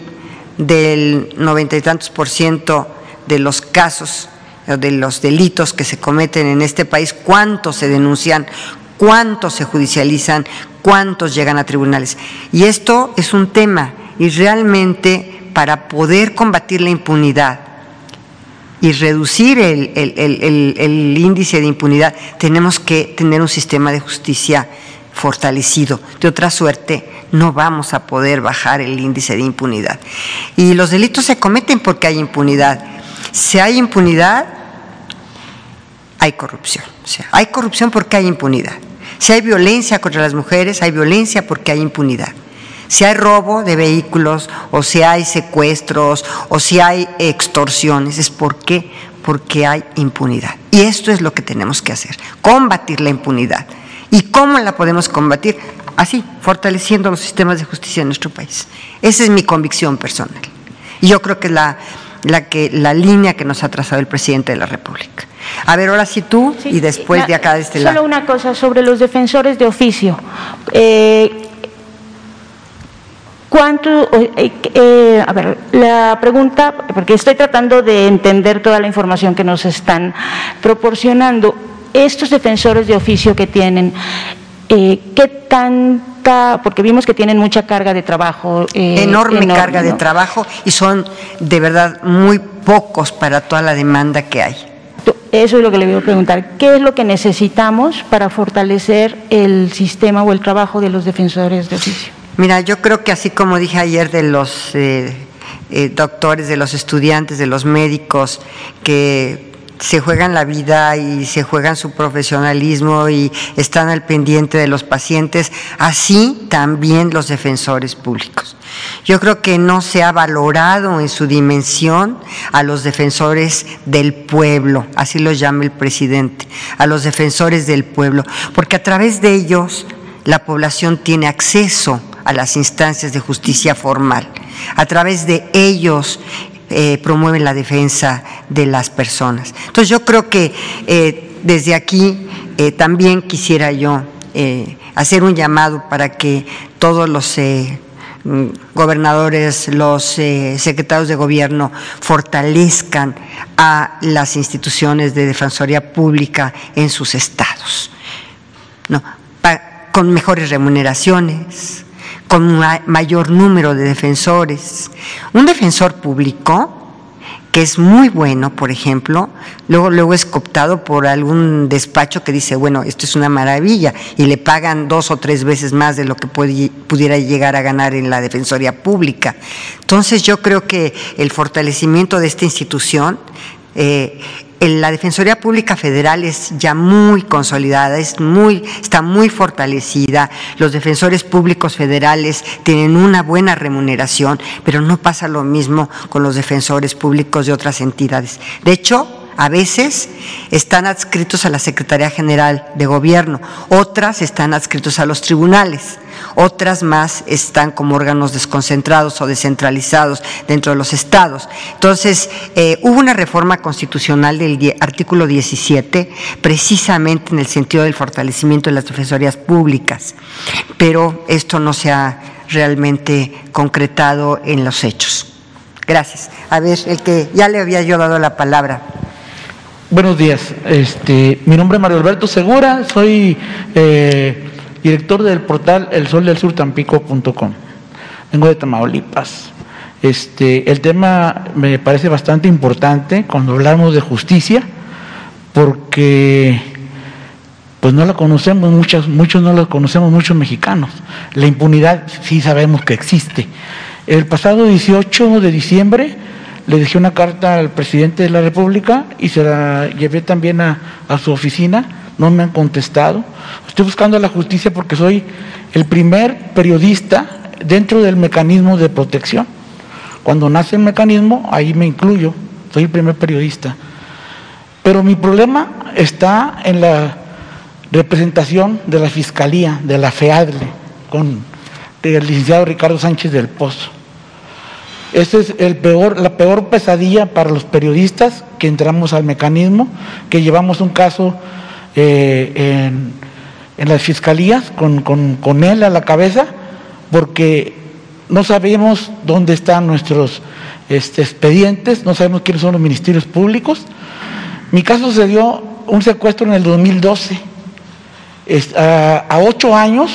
del noventa y tantos por ciento de los casos, de los delitos que se cometen en este país, cuántos se denuncian, cuántos se judicializan, cuántos llegan a tribunales. Y esto es un tema, y realmente para poder combatir la impunidad y reducir el, el índice de impunidad, tenemos que tener un sistema de justicia fortalecido. De otra suerte, no vamos a poder bajar el índice de impunidad. Y los delitos se cometen porque hay impunidad. Si hay impunidad, hay corrupción. O sea, hay corrupción porque hay impunidad. Si hay violencia contra las mujeres, hay violencia porque hay impunidad. Si hay robo de vehículos, o si hay secuestros, o si hay extorsiones, es porque porque hay impunidad. Y esto es lo que tenemos que hacer, combatir la impunidad. ¿Y cómo la podemos combatir? Así, fortaleciendo los sistemas de justicia en nuestro país. Esa es mi convicción personal. Y yo creo que la la, que, la línea que nos ha trazado el presidente de la República. A ver, ahora sí tú y después de acá de este lado. Solo una cosa sobre los defensores de oficio. Eh, ¿Cuánto, eh, eh, a ver, la pregunta, porque estoy tratando de entender toda la información que nos están proporcionando, estos defensores de oficio que tienen, ¿qué tan porque vimos que tienen mucha carga de trabajo. Eh, enorme, carga de trabajo y son de verdad muy pocos para toda la demanda que hay. Eso es lo que le voy a preguntar. ¿Qué es lo que necesitamos para fortalecer el sistema o el trabajo de los defensores de oficio? Mira, yo creo que así como dije ayer de los eh, eh, doctores, de los estudiantes, de los médicos, que se juegan la vida y se juegan su profesionalismo y están al pendiente de los pacientes, así también los defensores públicos. Yo creo que no se ha valorado en su dimensión a los defensores del pueblo, así los llama el presidente, a los defensores del pueblo, porque a través de ellos la población tiene acceso a las instancias de justicia formal. A través de ellos eh, promueven la defensa de las personas. Entonces yo creo que eh, desde aquí eh, también quisiera yo hacer un llamado para que todos los gobernadores, los secretarios de gobierno fortalezcan a las instituciones de defensoría pública en sus estados, ¿no? con mejores remuneraciones, con mayor número de defensores. Un defensor público que es muy bueno, por ejemplo, luego, luego es cooptado por algún despacho que dice, bueno, esto es una maravilla, y le pagan dos o tres veces más de lo que pudiera llegar a ganar en la Defensoría Pública. Entonces yo creo que el fortalecimiento de esta institución eh, la Defensoría Pública Federal es ya muy consolidada, es muy, está muy fortalecida. Los defensores públicos federales tienen una buena remuneración, pero no pasa lo mismo con los defensores públicos de otras entidades. De hecho, a veces están adscritos a la Secretaría General de Gobierno, otras están adscritos a los tribunales, otras más están como órganos desconcentrados o descentralizados dentro de los estados. Entonces, eh, hubo una reforma constitucional del artículo 17, precisamente en el sentido del fortalecimiento de las defensorías públicas, pero esto no se ha realmente concretado en los hechos. Gracias. A ver, el que ya le había yo dado la palabra. Buenos días. Este, mi nombre es Mario Alberto Segura, soy eh, director del portal El Sol del Sur Tampico.com. Vengo de Tamaulipas. Este, el tema me parece bastante importante cuando hablamos de justicia, porque pues no la conocemos muchos, muchos no la conocemos muchos mexicanos. La impunidad sí sabemos que existe. El pasado 18 de diciembre le dejé una carta al presidente de la República y se la llevé también a, su oficina, no me han contestado. Estoy buscando la justicia porque soy el primer periodista dentro del mecanismo de protección. Cuando nace el mecanismo, ahí me incluyo, soy el primer periodista. Pero mi problema está en la representación de la Fiscalía, de la FEADLE, con el licenciado Ricardo Sánchez del Pozo. Esa es la peor pesadilla para los periodistas que entramos al mecanismo, que llevamos un caso eh, en, las fiscalías con, él a la cabeza, porque no sabemos dónde están nuestros este, expedientes, no sabemos quiénes son los ministerios públicos. Mi caso se dio un secuestro en el 2012, a, a ocho años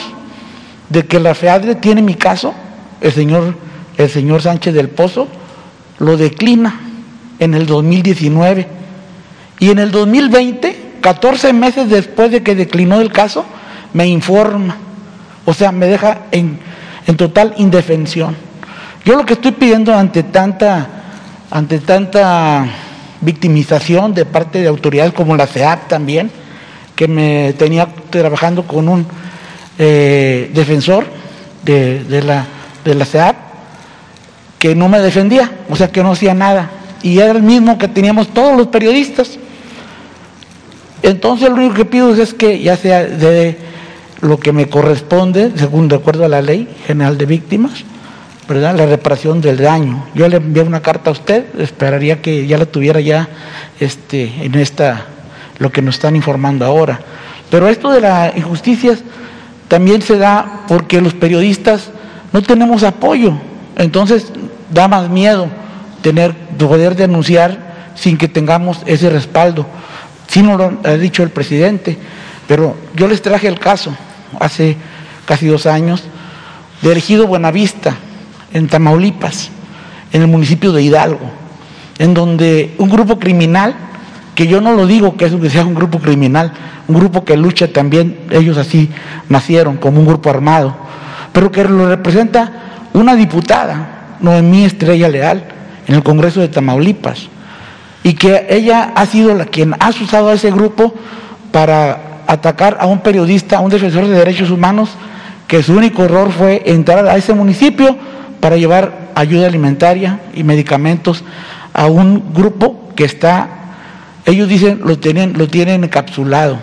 de que la FEADRE tiene mi caso, el señor el señor Sánchez del Pozo lo declina en el 2019 y en el 2020, 14 meses después de que declinó el caso, me informa, o sea, me deja en, total indefensión. Yo lo que estoy pidiendo ante tanta, ante tanta victimización de parte de autoridades como la CEAP también, que me tenía trabajando con un eh, defensor de, la, de la CEAP, que no me defendía, o sea que no hacía nada. Y era el mismo que teníamos todos los periodistas. Entonces lo único que pido es que ya sea de lo que me corresponde, según de acuerdo a la ley general de víctimas, ¿verdad? La reparación del daño. Yo le envié una carta a usted, esperaría que ya la tuviera ya este, en esta, lo que nos están informando ahora. Pero esto de las injusticias también se da porque los periodistas no tenemos apoyo. Entonces da más miedo tener, poder denunciar sin que tengamos ese respaldo. Sí nos lo ha dicho el presidente, pero yo les traje el caso hace casi dos años de Elegido Buenavista, en Tamaulipas, en el municipio de Hidalgo, en donde un grupo criminal, que yo no lo digo que, es, que sea un grupo criminal, un grupo que lucha también, ellos así nacieron como un grupo armado, pero que lo representa una diputada, Noemí Estrella Leal en el Congreso de Tamaulipas y que ella ha sido la quien ha usado a ese grupo para atacar a un periodista, a un defensor de derechos humanos, que su único error fue entrar a ese municipio para llevar ayuda alimentaria y medicamentos a un grupo que está, ellos dicen, lo tienen, lo tienen encapsulado,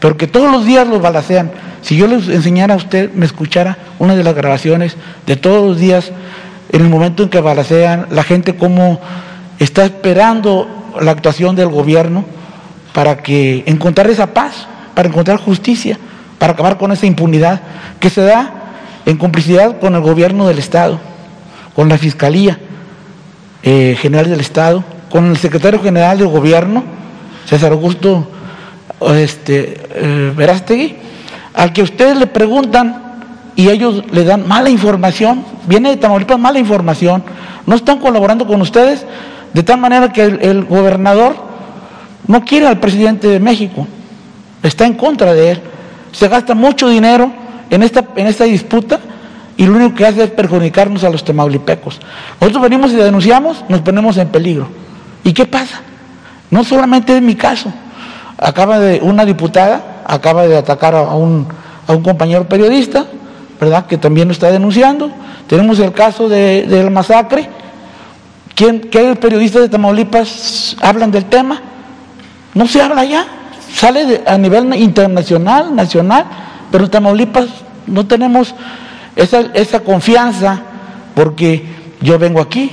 pero que todos los días los balacean. Si yo les enseñara a usted, me escuchara una de las grabaciones de todos los días, en el momento en que balacean, la gente cómo está esperando la actuación del gobierno para que encontrar esa paz, para encontrar justicia, para acabar con esa impunidad que se da en complicidad con el gobierno del Estado, con la Fiscalía eh, General del Estado, con el secretario general del gobierno, César Augusto este, eh, Verástegui, al que ustedes le preguntan y ellos le dan mala información, viene de Tamaulipas mala información, no están colaborando con ustedes, de tal manera que el, gobernador no quiere al presidente de México, está en contra de él, se gasta mucho dinero en esta, en esta disputa y lo único que hace es perjudicarnos a los tamaulipecos. Nosotros venimos y denunciamos, nos ponemos en peligro. ¿Y qué pasa? No solamente es mi caso. Acaba de, una diputada acaba de atacar a un, a un compañero periodista, ¿verdad? Que también lo está denunciando. Tenemos el caso de, del masacre. ¿Quién, ¿Qué periodistas de Tamaulipas hablan del tema? No se habla ya. Sale a nivel internacional, nacional, pero en Tamaulipas no tenemos esa, esa confianza porque yo vengo aquí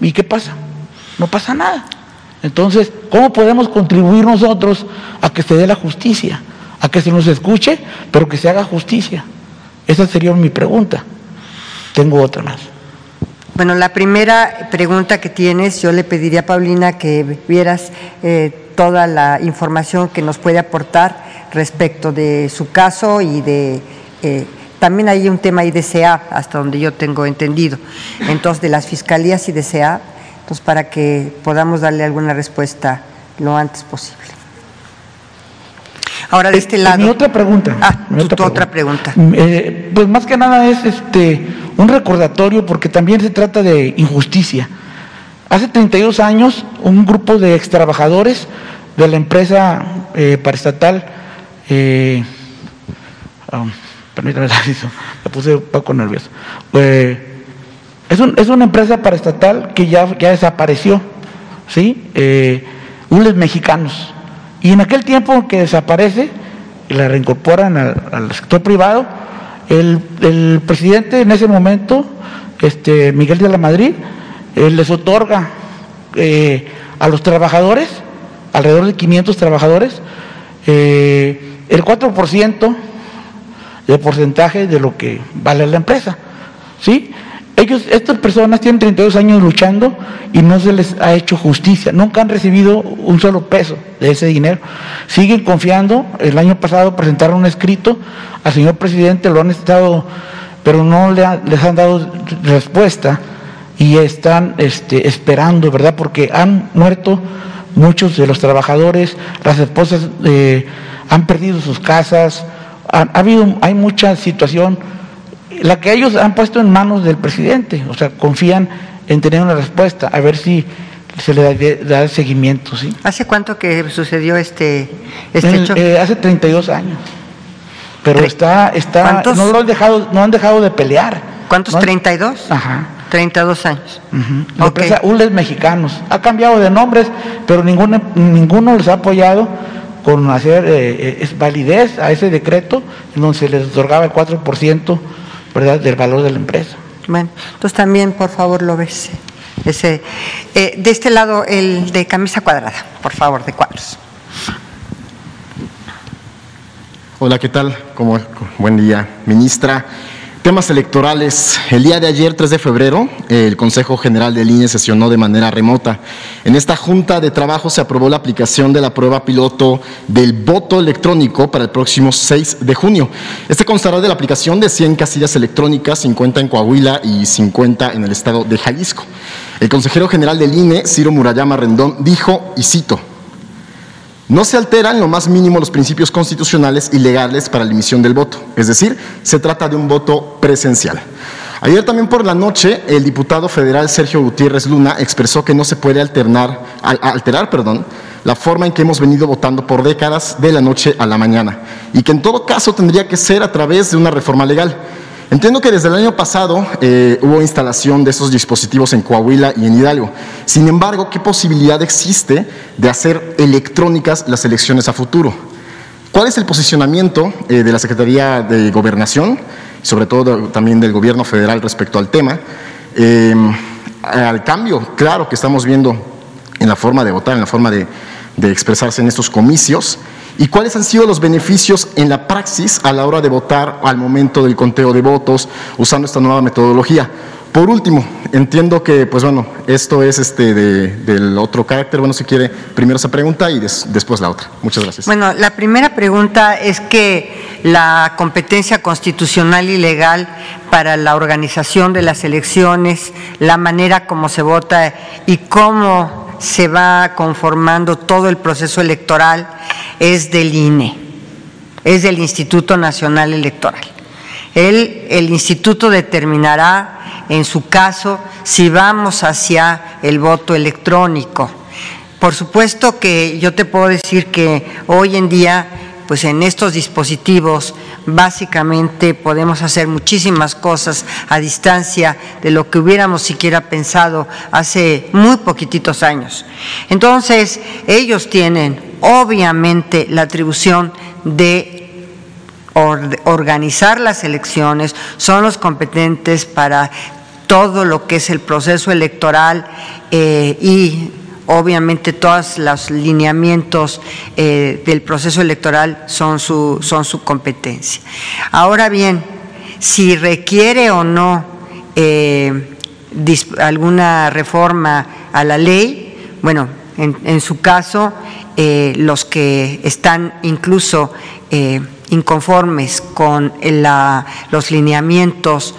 y ¿qué pasa? No pasa nada. Entonces, ¿cómo podemos contribuir nosotros a que se dé la justicia? A que se nos escuche, pero que se haga justicia. Esa sería mi pregunta. Tengo otra más. Bueno, la primera pregunta que tienes, yo le pediría a Paulina que vieras eh, toda la información que nos puede aportar respecto de su caso y de... Eh, también hay un tema ahí de CA, hasta donde yo tengo entendido. Entonces, de las fiscalías y de CA, entonces, para que podamos darle alguna respuesta lo antes posible. Ahora de este lado. Mi otra pregunta. Ah, mi otra, pregunta. Eh, pues más que nada es este un recordatorio porque también se trata de injusticia. Hace 32 años un grupo de extrabajadores de la empresa eh, paraestatal, eh, um, permítame me puse un poco nervioso. es, es, una empresa paraestatal que ya, ya desapareció, ¿sí? Eh, mexicanos y en aquel tiempo que desaparece y la reincorporan al, sector privado, el, presidente en ese momento, este, Miguel de la Madrid, les otorga eh, a los trabajadores, alrededor de 500 trabajadores, eh, el 4% de porcentaje de lo que vale la empresa. ¿Sí? Ellos, estas personas tienen 32 años luchando y no se les ha hecho justicia, nunca han recibido un solo peso de ese dinero. Siguen confiando, el año pasado presentaron un escrito al señor presidente, lo han estado, pero no le les han dado respuesta y están este, esperando, ¿verdad? Porque han muerto muchos de los trabajadores, las esposas eh, han perdido sus casas, ha habido, hay mucha situación la que ellos han puesto en manos del presidente, o sea, confían en tener una respuesta, a ver si se le da, seguimiento, ¿sí? ¿Hace cuánto que sucedió este, este hecho? Eh, hace 32 años. Pero está, está, no lo han dejado, no han dejado de pelear. ¿Cuántos? ¿32? Ajá. 32 años. La empresa ULES Mexicanos. Ha cambiado de nombres, pero ninguno, ninguno les ha apoyado con hacer eh, eh, validez a ese decreto en donde se les otorgaba el 4% ¿verdad? del valor de la empresa. Bueno, entonces también, por favor, lo ves. Ese, eh, de este lado, el de camisa cuadrada, por favor, de cuadros. Hola, ¿qué tal? ¿Cómo, buen día, ministra. Temas electorales. El día de ayer, 3 de febrero, el Consejo General del INE sesionó de manera remota. En esta junta de trabajo se aprobó la aplicación de la prueba piloto del voto electrónico para el próximo 6 de junio. Este constará de la aplicación de 100 casillas electrónicas, 50 en Coahuila y 50 en el estado de Jalisco. El consejero general del INE, Ciro Murayama Rendón, dijo, y cito, no se alteran lo más mínimo los principios constitucionales y legales para la emisión del voto, es decir, se trata de un voto presencial. Ayer también por la noche, el diputado federal Sergio Gutiérrez Luna expresó que no se puede alterar la forma en que hemos venido votando por décadas de la noche a la mañana y que en todo caso tendría que ser a través de una reforma legal. Entiendo que desde el año pasado eh, hubo instalación de esos dispositivos en Coahuila y en Hidalgo. Sin embargo, ¿qué posibilidad existe de hacer electrónicas las elecciones a futuro? ¿Cuál es el posicionamiento eh, de la Secretaría de Gobernación, sobre todo también del Gobierno federal respecto al tema? Eh, al cambio, claro, que estamos viendo en la forma de votar, en la forma de, de expresarse en estos comicios y cuáles han sido los beneficios en la praxis a la hora de votar al momento del conteo de votos usando esta nueva metodología. Por último, entiendo que, pues bueno, esto es este del otro carácter. Bueno, si quiere, primero esa pregunta y después la otra. Muchas gracias. Bueno, la primera pregunta es que la competencia constitucional y legal para la organización de las elecciones, la manera como se vota y cómo se va conformando todo el proceso electoral es del INE, es del Instituto Nacional Electoral. El, el instituto determinará, en su caso, si vamos hacia el voto electrónico. Por supuesto que yo te puedo decir que hoy en día pues en estos dispositivos básicamente podemos hacer muchísimas cosas a distancia de lo que hubiéramos siquiera pensado hace muy poquititos años. Entonces, ellos tienen obviamente la atribución de organizar las elecciones, son los competentes para todo lo que es el proceso electoral eh, y obviamente todos los lineamientos eh, del proceso electoral son su, son su competencia. Ahora bien, si requiere o no eh, alguna reforma a la ley, bueno, en, su caso, eh, los que están incluso inconformes con los lineamientos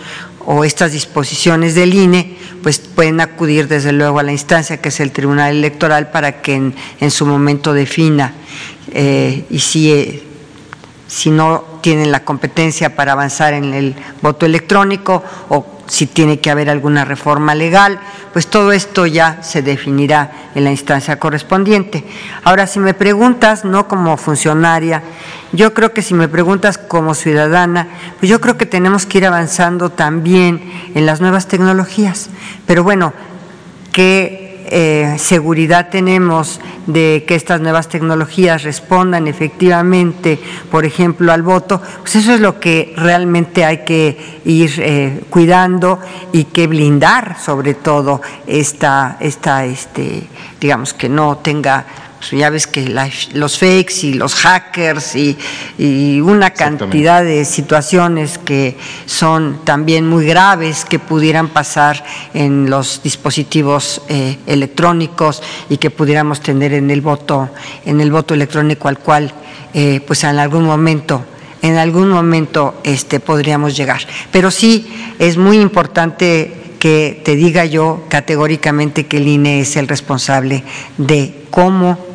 o estas disposiciones del INE, pues pueden acudir desde luego a la instancia que es el Tribunal Electoral para que en, su momento defina eh, y si, eh, si no tienen la competencia para avanzar en el voto electrónico o si tiene que haber alguna reforma legal, pues todo esto ya se definirá en la instancia correspondiente. Ahora, si me preguntas, no como funcionaria, yo creo que si me preguntas como ciudadana, pues yo creo que tenemos que ir avanzando también en las nuevas tecnologías. Pero bueno, que eh, seguridad tenemos de que estas nuevas tecnologías respondan efectivamente, por ejemplo, al voto, pues eso es lo que realmente hay que ir eh, cuidando y que blindar sobre todo esta, esta este, digamos, que no tenga pues ya ves que los fakes y los hackers y, una cantidad de situaciones que son también muy graves que pudieran pasar en los dispositivos eh, electrónicos y que pudiéramos tener en el voto, en el voto electrónico al cual eh, pues en algún momento en algún momento este, podríamos llegar. Pero sí es muy importante que te diga yo categóricamente que el INE es el responsable de cómo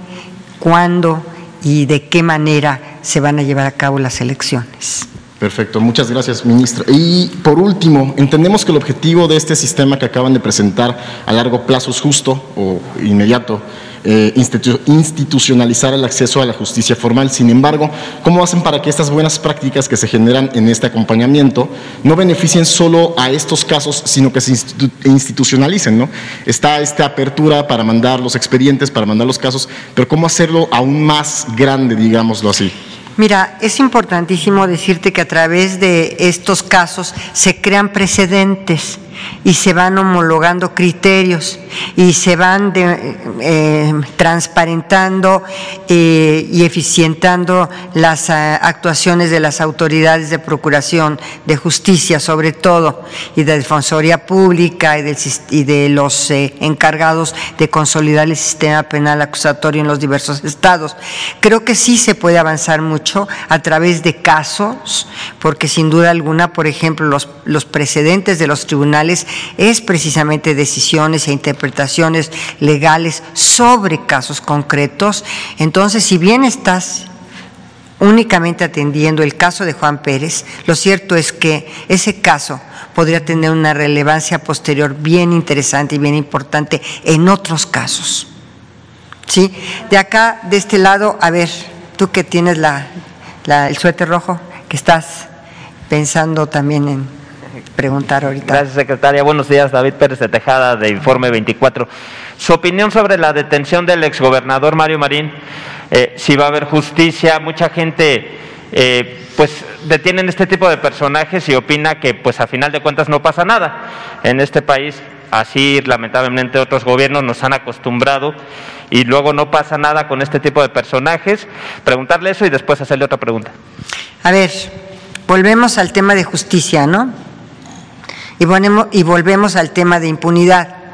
cuándo y de qué manera se van a llevar a cabo las elecciones. Perfecto, muchas gracias, ministra. Y por último, entendemos que el objetivo de este sistema que acaban de presentar a largo plazo es justo o inmediato, eh, institucionalizar el acceso a la justicia formal. Sin embargo, ¿cómo hacen para que estas buenas prácticas que se generan en este acompañamiento no beneficien solo a estos casos, sino que se institucionalicen? Está esta apertura para mandar los expedientes, para mandar los casos, pero ¿cómo hacerlo aún más grande, digámoslo así? Mira, es importantísimo decirte que a través de estos casos se crean precedentes y se van homologando criterios y se van eh, transparentando eh, y eficientando las eh, actuaciones de las autoridades de procuración de justicia, sobre todo, y de Defensoría Pública y, de los encargados de consolidar el sistema penal acusatorio en los diversos estados. Creo que sí se puede avanzar mucho a través de casos, porque sin duda alguna, por ejemplo, los precedentes de los tribunales es precisamente decisiones e interpretaciones legales sobre casos concretos. Entonces, si bien estás únicamente atendiendo el caso de Juan Pérez, lo cierto es que ese caso podría tener una relevancia posterior bien interesante y bien importante en otros casos. ¿Sí? De acá, de este lado, a ver, tú que tienes el suéter rojo, que estás pensando también en preguntar ahorita. Gracias, secretaria. Buenos días, David Pérez de Tejada, de Informe 24. Su opinión sobre la detención del exgobernador Mario Marín, eh, si va a haber justicia, mucha gente eh, pues detienen este tipo de personajes y opina que pues a final de cuentas no pasa nada. En este país así lamentablemente otros gobiernos nos han acostumbrado y luego no pasa nada con este tipo de personajes. Preguntarle eso y después hacerle otra pregunta. A ver, volvemos al tema de justicia, ¿no? Y, y volvemos al tema de impunidad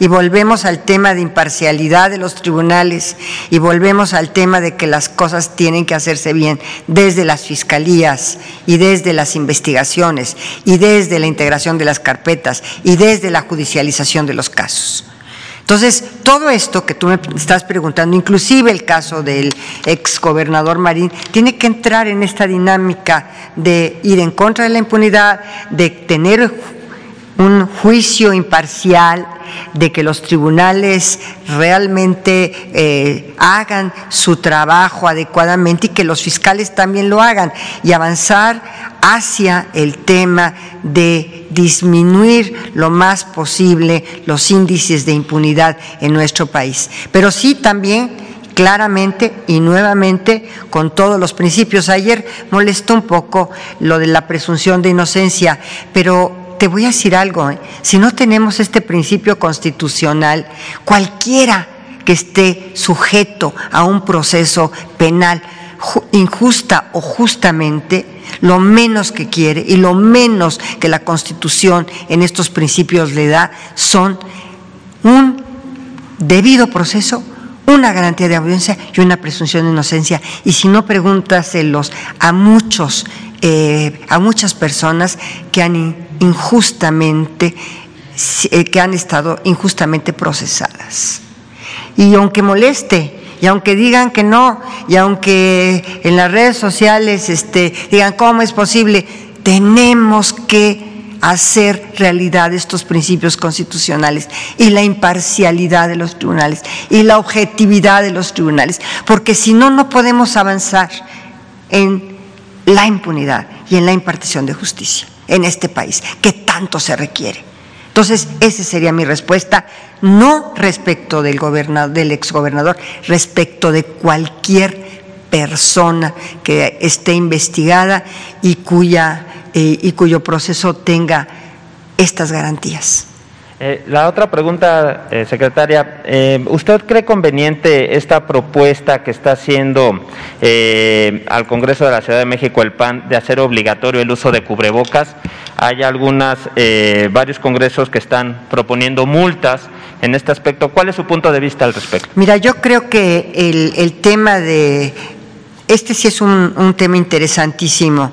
y volvemos al tema de imparcialidad de los tribunales y volvemos al tema de que las cosas tienen que hacerse bien desde las fiscalías y desde las investigaciones y desde la integración de las carpetas y desde la judicialización de los casos. Entonces, todo esto que tú me estás preguntando, inclusive el caso del exgobernador Marín, tiene que entrar en esta dinámica de ir en contra de la impunidad, de tener un juicio imparcial, de que los tribunales realmente eh, hagan su trabajo adecuadamente y que los fiscales también lo hagan y avanzar hacia el tema de disminuir lo más posible los índices de impunidad en nuestro país. Pero sí también claramente y nuevamente con todos los principios. Ayer molestó un poco lo de la presunción de inocencia, pero te voy a decir algo, ¿eh? si no tenemos este principio constitucional, cualquiera que esté sujeto a un proceso penal injusta o justamente, lo menos que quiere y lo menos que la Constitución en estos principios le da son un debido proceso, una garantía de audiencia y una presunción de inocencia. Y si no, pregúntaselos a muchos, eh, a muchas personas que han injustamente, eh, que han estado injustamente procesadas. Y aunque moleste, y aunque digan que no, y aunque en las redes sociales este, digan cómo es posible, tenemos que hacer realidad estos principios constitucionales y la imparcialidad de los tribunales y la objetividad de los tribunales, porque si no, no podemos avanzar en la impunidad y en la impartición de justicia en este país, que tanto se requiere. Entonces, esa sería mi respuesta, no respecto del, gobernador, del exgobernador, respecto de cualquier persona que esté investigada y, cuya, eh, y cuyo proceso tenga estas garantías. Eh, la otra pregunta, eh, secretaria, eh, ¿usted cree conveniente esta propuesta que está haciendo al Congreso de la Ciudad de México el PAN de hacer obligatorio el uso de cubrebocas? Hay algunas, varios congresos que están proponiendo multas en este aspecto. ¿Cuál es su punto de vista al respecto? Mira, yo creo que el, tema de, este sí es un, tema interesantísimo.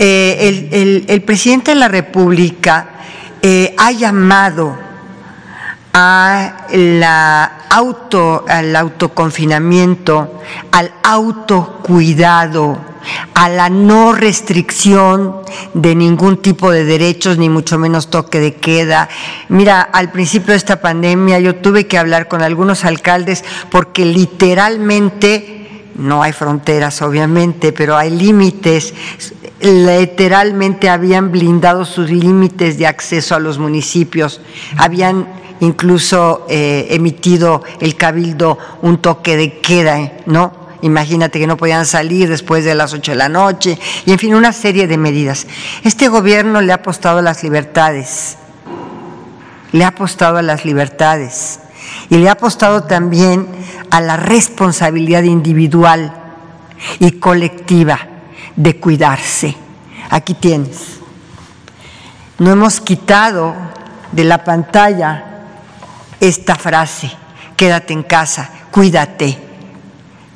el presidente de la República eh, ha llamado a la auto, al autoconfinamiento, al autocuidado, a la no restricción de ningún tipo de derechos, ni mucho menos toque de queda. Mira, al principio de esta pandemia yo tuve que hablar con algunos alcaldes porque literalmente no hay fronteras, obviamente, pero hay límites literalmente habían blindado sus límites de acceso a los municipios, habían incluso eh, emitido el cabildo un toque de queda, ¿no? Imagínate que no podían salir después de las ocho de la noche, y en fin, una serie de medidas. Este gobierno le ha apostado a las libertades, le ha apostado a las libertades, y le ha apostado también a la responsabilidad individual y colectiva de cuidarse. Aquí tienes. No hemos quitado de la pantalla esta frase, quédate en casa, cuídate.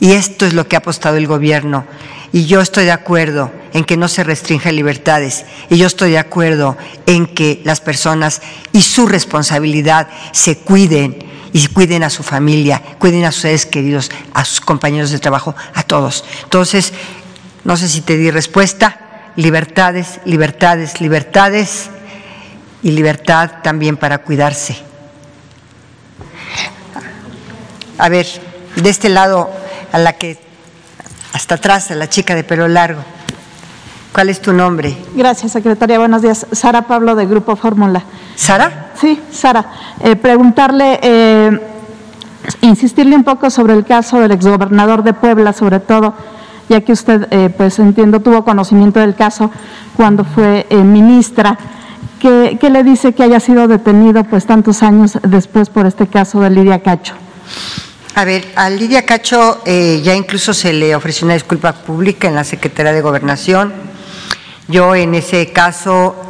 Y esto es lo que ha apostado el gobierno. Y yo estoy de acuerdo en que no se restrinjan libertades. Y yo estoy de acuerdo en que las personas y su responsabilidad se cuiden y cuiden a su familia, cuiden a sus seres queridos, a sus compañeros de trabajo, a todos. Entonces, no sé si te di respuesta. Libertades, libertades, libertades y libertad también para cuidarse. A ver, de este lado, a la que, hasta atrás, a la chica de pelo largo. ¿Cuál es tu nombre? Gracias, secretaria. Buenos días. Sara Pablo, de Grupo Fórmula. ¿Sara? Sí, Sara. Eh, preguntarle, eh, insistirle un poco sobre el caso del exgobernador de Puebla, sobre todo, ya que usted, eh, pues entiendo, tuvo conocimiento del caso cuando fue ministra. ¿Qué, ¿Qué le dice que haya sido detenido pues tantos años después por este caso de Lidia Cacho? A ver, a Lidia Cacho ya incluso se le ofreció una disculpa pública en la Secretaría de Gobernación yo en ese caso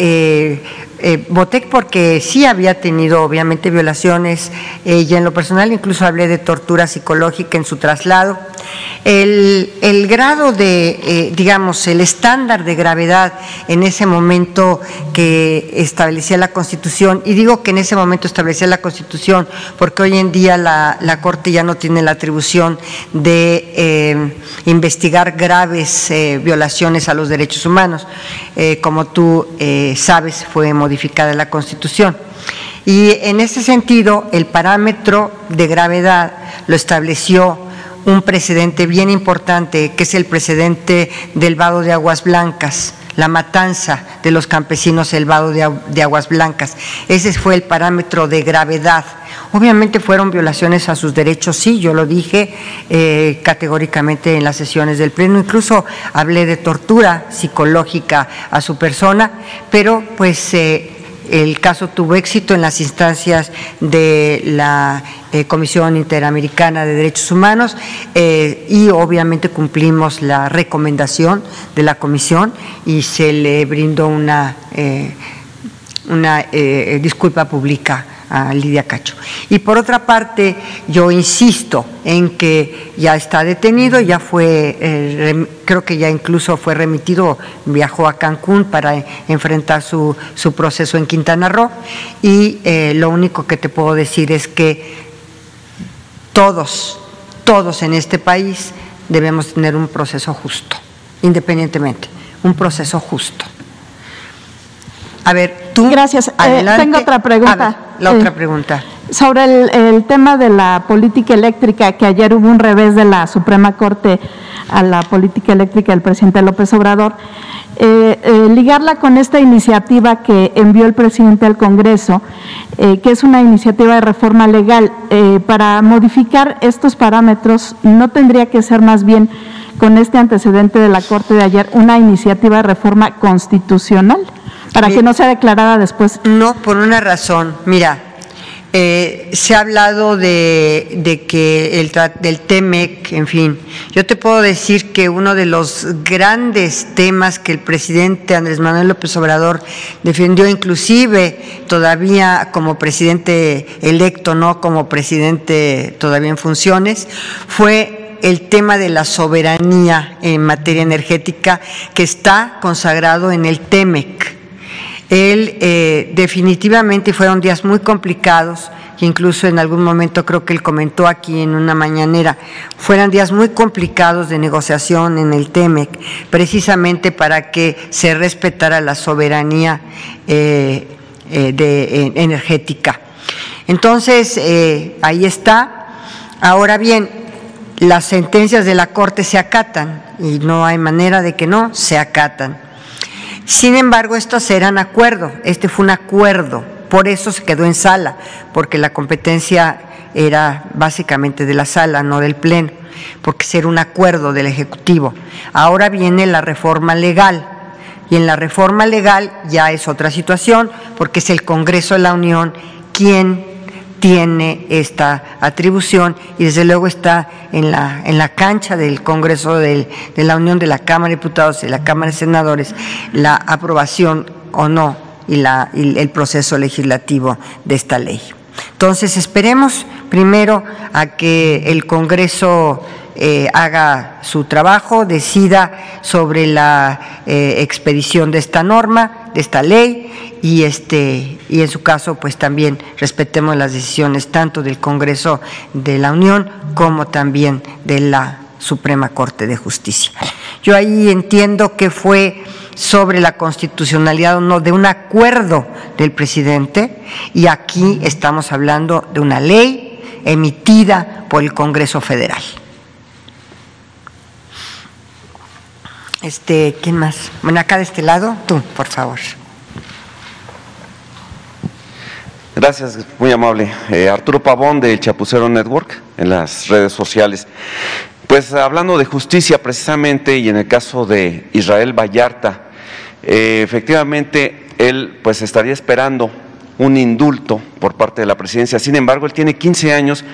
eh, porque sí había tenido obviamente violaciones eh, y en lo personal incluso hablé de tortura psicológica en su traslado. El, grado de, eh, digamos, el estándar de gravedad en ese momento que establecía la Constitución, y digo que en ese momento establecía la Constitución porque hoy en día la, Corte ya no tiene la atribución de eh, investigar graves violaciones a los derechos humanos. como tú sabes, fue modificada la Constitución. Y en ese sentido, el parámetro de gravedad lo estableció un precedente bien importante, que es el precedente del vado de aguas blancas la matanza de los campesinos del vado de, Aguas Blancas. Ese fue el parámetro de gravedad. Obviamente fueron violaciones a sus derechos, sí, yo lo dije eh, categóricamente en las sesiones del Pleno, incluso hablé de tortura psicológica a su persona, pero pues eh, el caso tuvo éxito en las instancias de la eh, Comisión Interamericana de Derechos Humanos eh, y obviamente cumplimos la recomendación de la Comisión y se le brindó una, eh, una disculpa pública a Lidia Cacho. Y por otra parte, yo insisto en que ya está detenido, ya fue, eh, creo que ya incluso fue remitido, viajó a Cancún para enfrentar su, su proceso en Quintana Roo y eh, lo único que te puedo decir es que todos, todos en este país debemos tener un proceso justo, independientemente, un proceso justo. A ver, tú. Gracias. Eh, tengo otra pregunta. la otra pregunta. Sobre el, tema de la política eléctrica, que ayer hubo un revés de la Suprema Corte a la política eléctrica del presidente López Obrador, eh, eh, ligarla con esta iniciativa que envió el presidente al Congreso, que es una iniciativa de reforma legal, para modificar estos parámetros, ¿no tendría que ser más bien con este antecedente de la Corte de ayer una iniciativa de reforma constitucional? Para que no sea declarada después. No, por una razón. Mira, eh, se ha hablado de, que el del TEMEC, en fin, yo te puedo decir que uno de los grandes temas que el presidente Andrés Manuel López Obrador defendió, inclusive todavía como presidente electo, no como presidente todavía en funciones, fue el tema de la soberanía en materia energética que está consagrado en el TEMEC. Él eh, definitivamente fueron días muy complicados, incluso en algún momento creo que él comentó aquí en una mañanera, fueron días muy complicados de negociación en el TEMEC, precisamente para que se respetara la soberanía eh, eh, energética. Entonces, ahí está. Ahora bien, las sentencias de la Corte se acatan y no hay manera de que no se acatan. Sin embargo, estos eran acuerdos, este fue un acuerdo, por eso se quedó en sala, porque la competencia era básicamente de la sala, no del Pleno, porque era un acuerdo del Ejecutivo. Ahora viene la reforma legal, y en la reforma legal ya es otra situación, porque es el Congreso de la Unión quien tiene esta atribución y desde luego está en la, en la cancha del Congreso de la Unión de la Cámara de Diputados y la Cámara de Senadores la aprobación o no y, la, el proceso legislativo de esta ley. Entonces esperemos primero a que el Congreso eh, haga su trabajo, decida sobre la eh, expedición de esta norma, de esta ley, y este y en su caso pues también respetemos las decisiones tanto del Congreso de la Unión como también de la Suprema Corte de Justicia. Yo ahí entiendo que fue sobre la constitucionalidad o no de un acuerdo del presidente y aquí estamos hablando de una ley emitida por el Congreso Federal. Este, ¿quién más? Bueno, acá de este lado, tú, por favor. Gracias, muy amable. Eh, Arturo Pavón de Chapucero Network en las redes sociales. Pues hablando de justicia precisamente y en el caso de Israel Vallarta, eh, efectivamente él pues estaría esperando un indulto por parte de la presidencia. Sin embargo, él tiene 15 años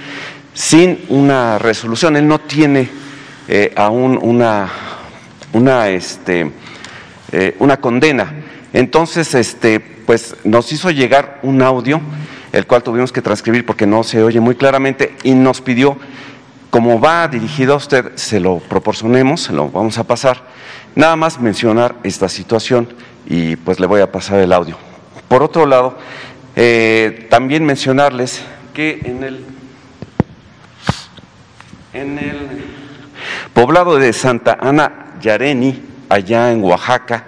sin una resolución. Él no tiene eh, aún una, una, este, una condena. Entonces, este, pues nos hizo llegar un audio, el cual tuvimos que transcribir porque no se oye muy claramente, y nos pidió, como va dirigido a usted, se lo proporcionemos, se lo vamos a pasar, nada más mencionar esta situación y pues le voy a pasar el audio. Por otro lado, eh, también mencionarles que en el, en el poblado de Santa Ana Yareni, allá en Oaxaca,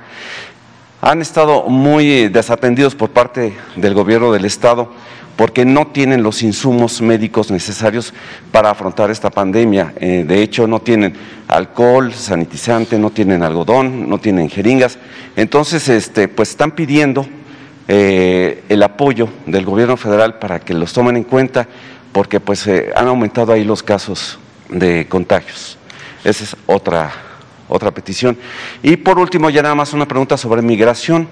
han estado muy desatendidos por parte del gobierno del Estado porque no tienen los insumos médicos necesarios para afrontar esta pandemia. Eh, de hecho, no tienen alcohol, sanitizante, no tienen algodón, no tienen jeringas. Entonces, este, pues están pidiendo eh, el apoyo del gobierno federal para que los tomen en cuenta, porque pues eh, han aumentado ahí los casos de contagios. Esa es otra otra petición. Y por último, ya nada más una pregunta sobre migración.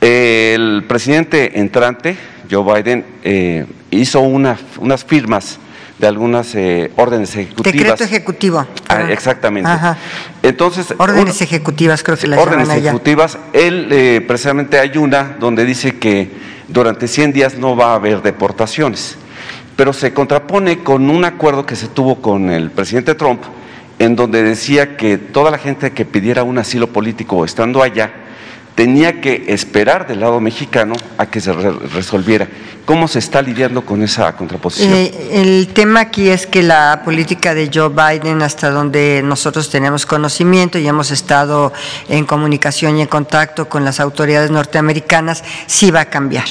El presidente entrante, Joe Biden, eh, hizo unas firmas de algunas eh, órdenes ejecutivas. Decreto ejecutivo. Ah, exactamente. Entonces, órdenes ejecutivas, creo que las Órdenes ejecutivas. Él, eh, precisamente hay una donde dice que durante 100 días no va a haber deportaciones, pero se contrapone con un acuerdo que se tuvo con el presidente Trump, en donde decía que toda la gente que pidiera un asilo político estando allá tenía que esperar del lado mexicano a que se resolviera. ¿Cómo se está lidiando con esa contraposición? Eh, el tema aquí es que la política de Joe Biden, hasta donde nosotros tenemos conocimiento y hemos estado en comunicación y en contacto con las autoridades norteamericanas, sí va a cambiar.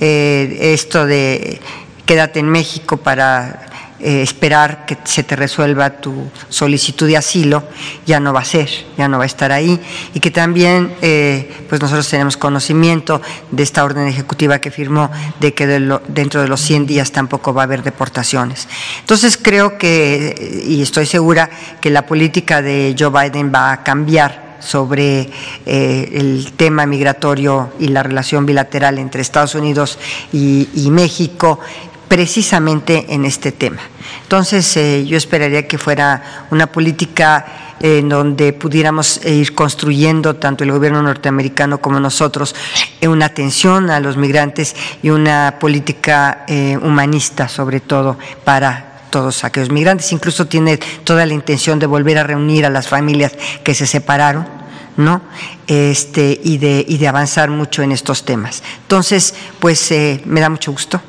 Eh, esto de quédate en México para eh, esperar que se te resuelva tu solicitud de asilo, ya no va a ser, ya no va a estar ahí, y que también eh, pues nosotros tenemos conocimiento de esta orden ejecutiva que firmó de que dentro de los 100 días tampoco va a haber deportaciones. Entonces creo que, y estoy segura, que la política de Joe Biden va a cambiar sobre eh, el tema migratorio y la relación bilateral entre Estados Unidos y, y México precisamente en este tema. Entonces, eh, yo esperaría que fuera una política eh, en donde pudiéramos ir construyendo, tanto el gobierno norteamericano como nosotros, eh, una atención a los migrantes y una política humanista, sobre todo, para todos aquellos migrantes. Incluso tiene toda la intención de volver a reunir a las familias que se separaron. ¿no? Este, y, de, y de avanzar mucho en estos temas. Entonces, pues me da mucho gusto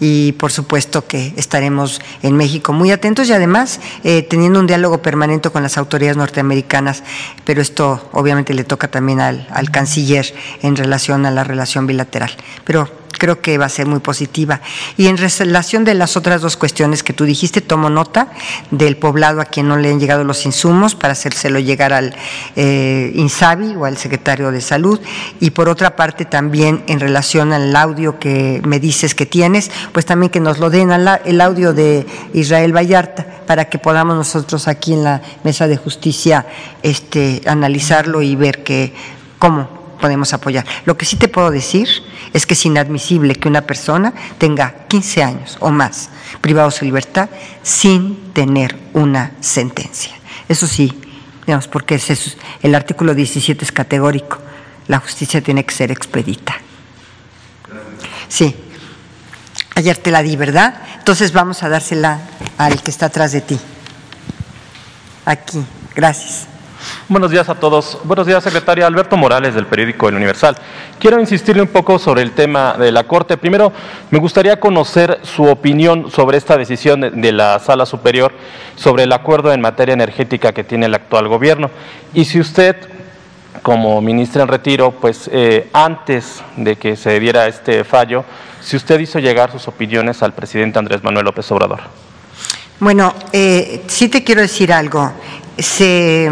y por supuesto que estaremos en México muy atentos y además eh, teniendo un diálogo permanente con las autoridades norteamericanas, pero esto obviamente le toca también al, al canciller en relación a la relación bilateral. Pero creo que va a ser muy positiva. Y en relación de las otras dos cuestiones que tú dijiste, tomo nota del poblado a quien no le han llegado los insumos para hacérselo llegar al eh, INSABI o al secretario de Salud. Y por otra parte, también en relación al audio que me dices que tienes, pues también que nos lo den el audio de Israel Vallarta para que podamos nosotros aquí en la mesa de justicia este, analizarlo y ver que cómo podemos apoyar. Lo que sí te puedo decir es que es inadmisible que una persona tenga 15 años o más privado de libertad sin tener una sentencia. Eso sí, digamos, porque el artículo 17 es categórico. La justicia tiene que ser expedita. Sí. Ayer te la di, ¿verdad? Entonces vamos a dársela al que está atrás de ti. Aquí. Gracias. Buenos días a todos. Buenos días, secretaria Alberto Morales del periódico El Universal. Quiero insistirle un poco sobre el tema de la Corte. Primero, me gustaría conocer su opinión sobre esta decisión de la Sala Superior sobre el acuerdo en materia energética que tiene el actual gobierno. Y si usted, como ministra en retiro, pues eh, antes de que se diera este fallo, si usted hizo llegar sus opiniones al presidente Andrés Manuel López Obrador. Bueno, eh, sí te quiero decir algo. Se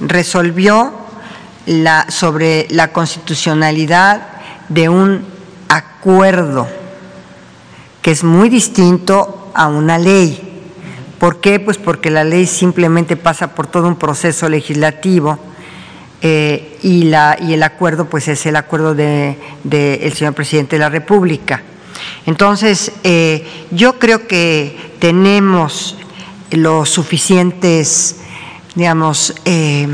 resolvió la, sobre la constitucionalidad de un acuerdo que es muy distinto a una ley. ¿Por qué? Pues porque la ley simplemente pasa por todo un proceso legislativo eh, y, el acuerdo pues es el acuerdo del de, el señor presidente de la República. Entonces, eh, yo creo que tenemos los suficientes, digamos, eh,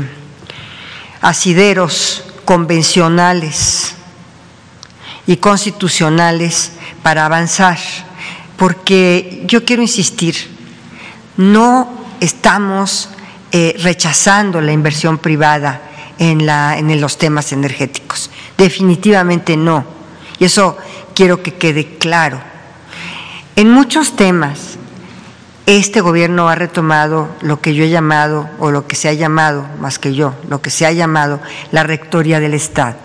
asideros convencionales y constitucionales para avanzar, porque yo quiero insistir, no estamos eh, rechazando la inversión privada en, la, en los temas energéticos, definitivamente no, y eso quiero que quede claro. En muchos temas, este gobierno ha retomado lo que yo he llamado, o lo que se ha llamado, más que yo, lo que se ha llamado la Rectoría del Estado.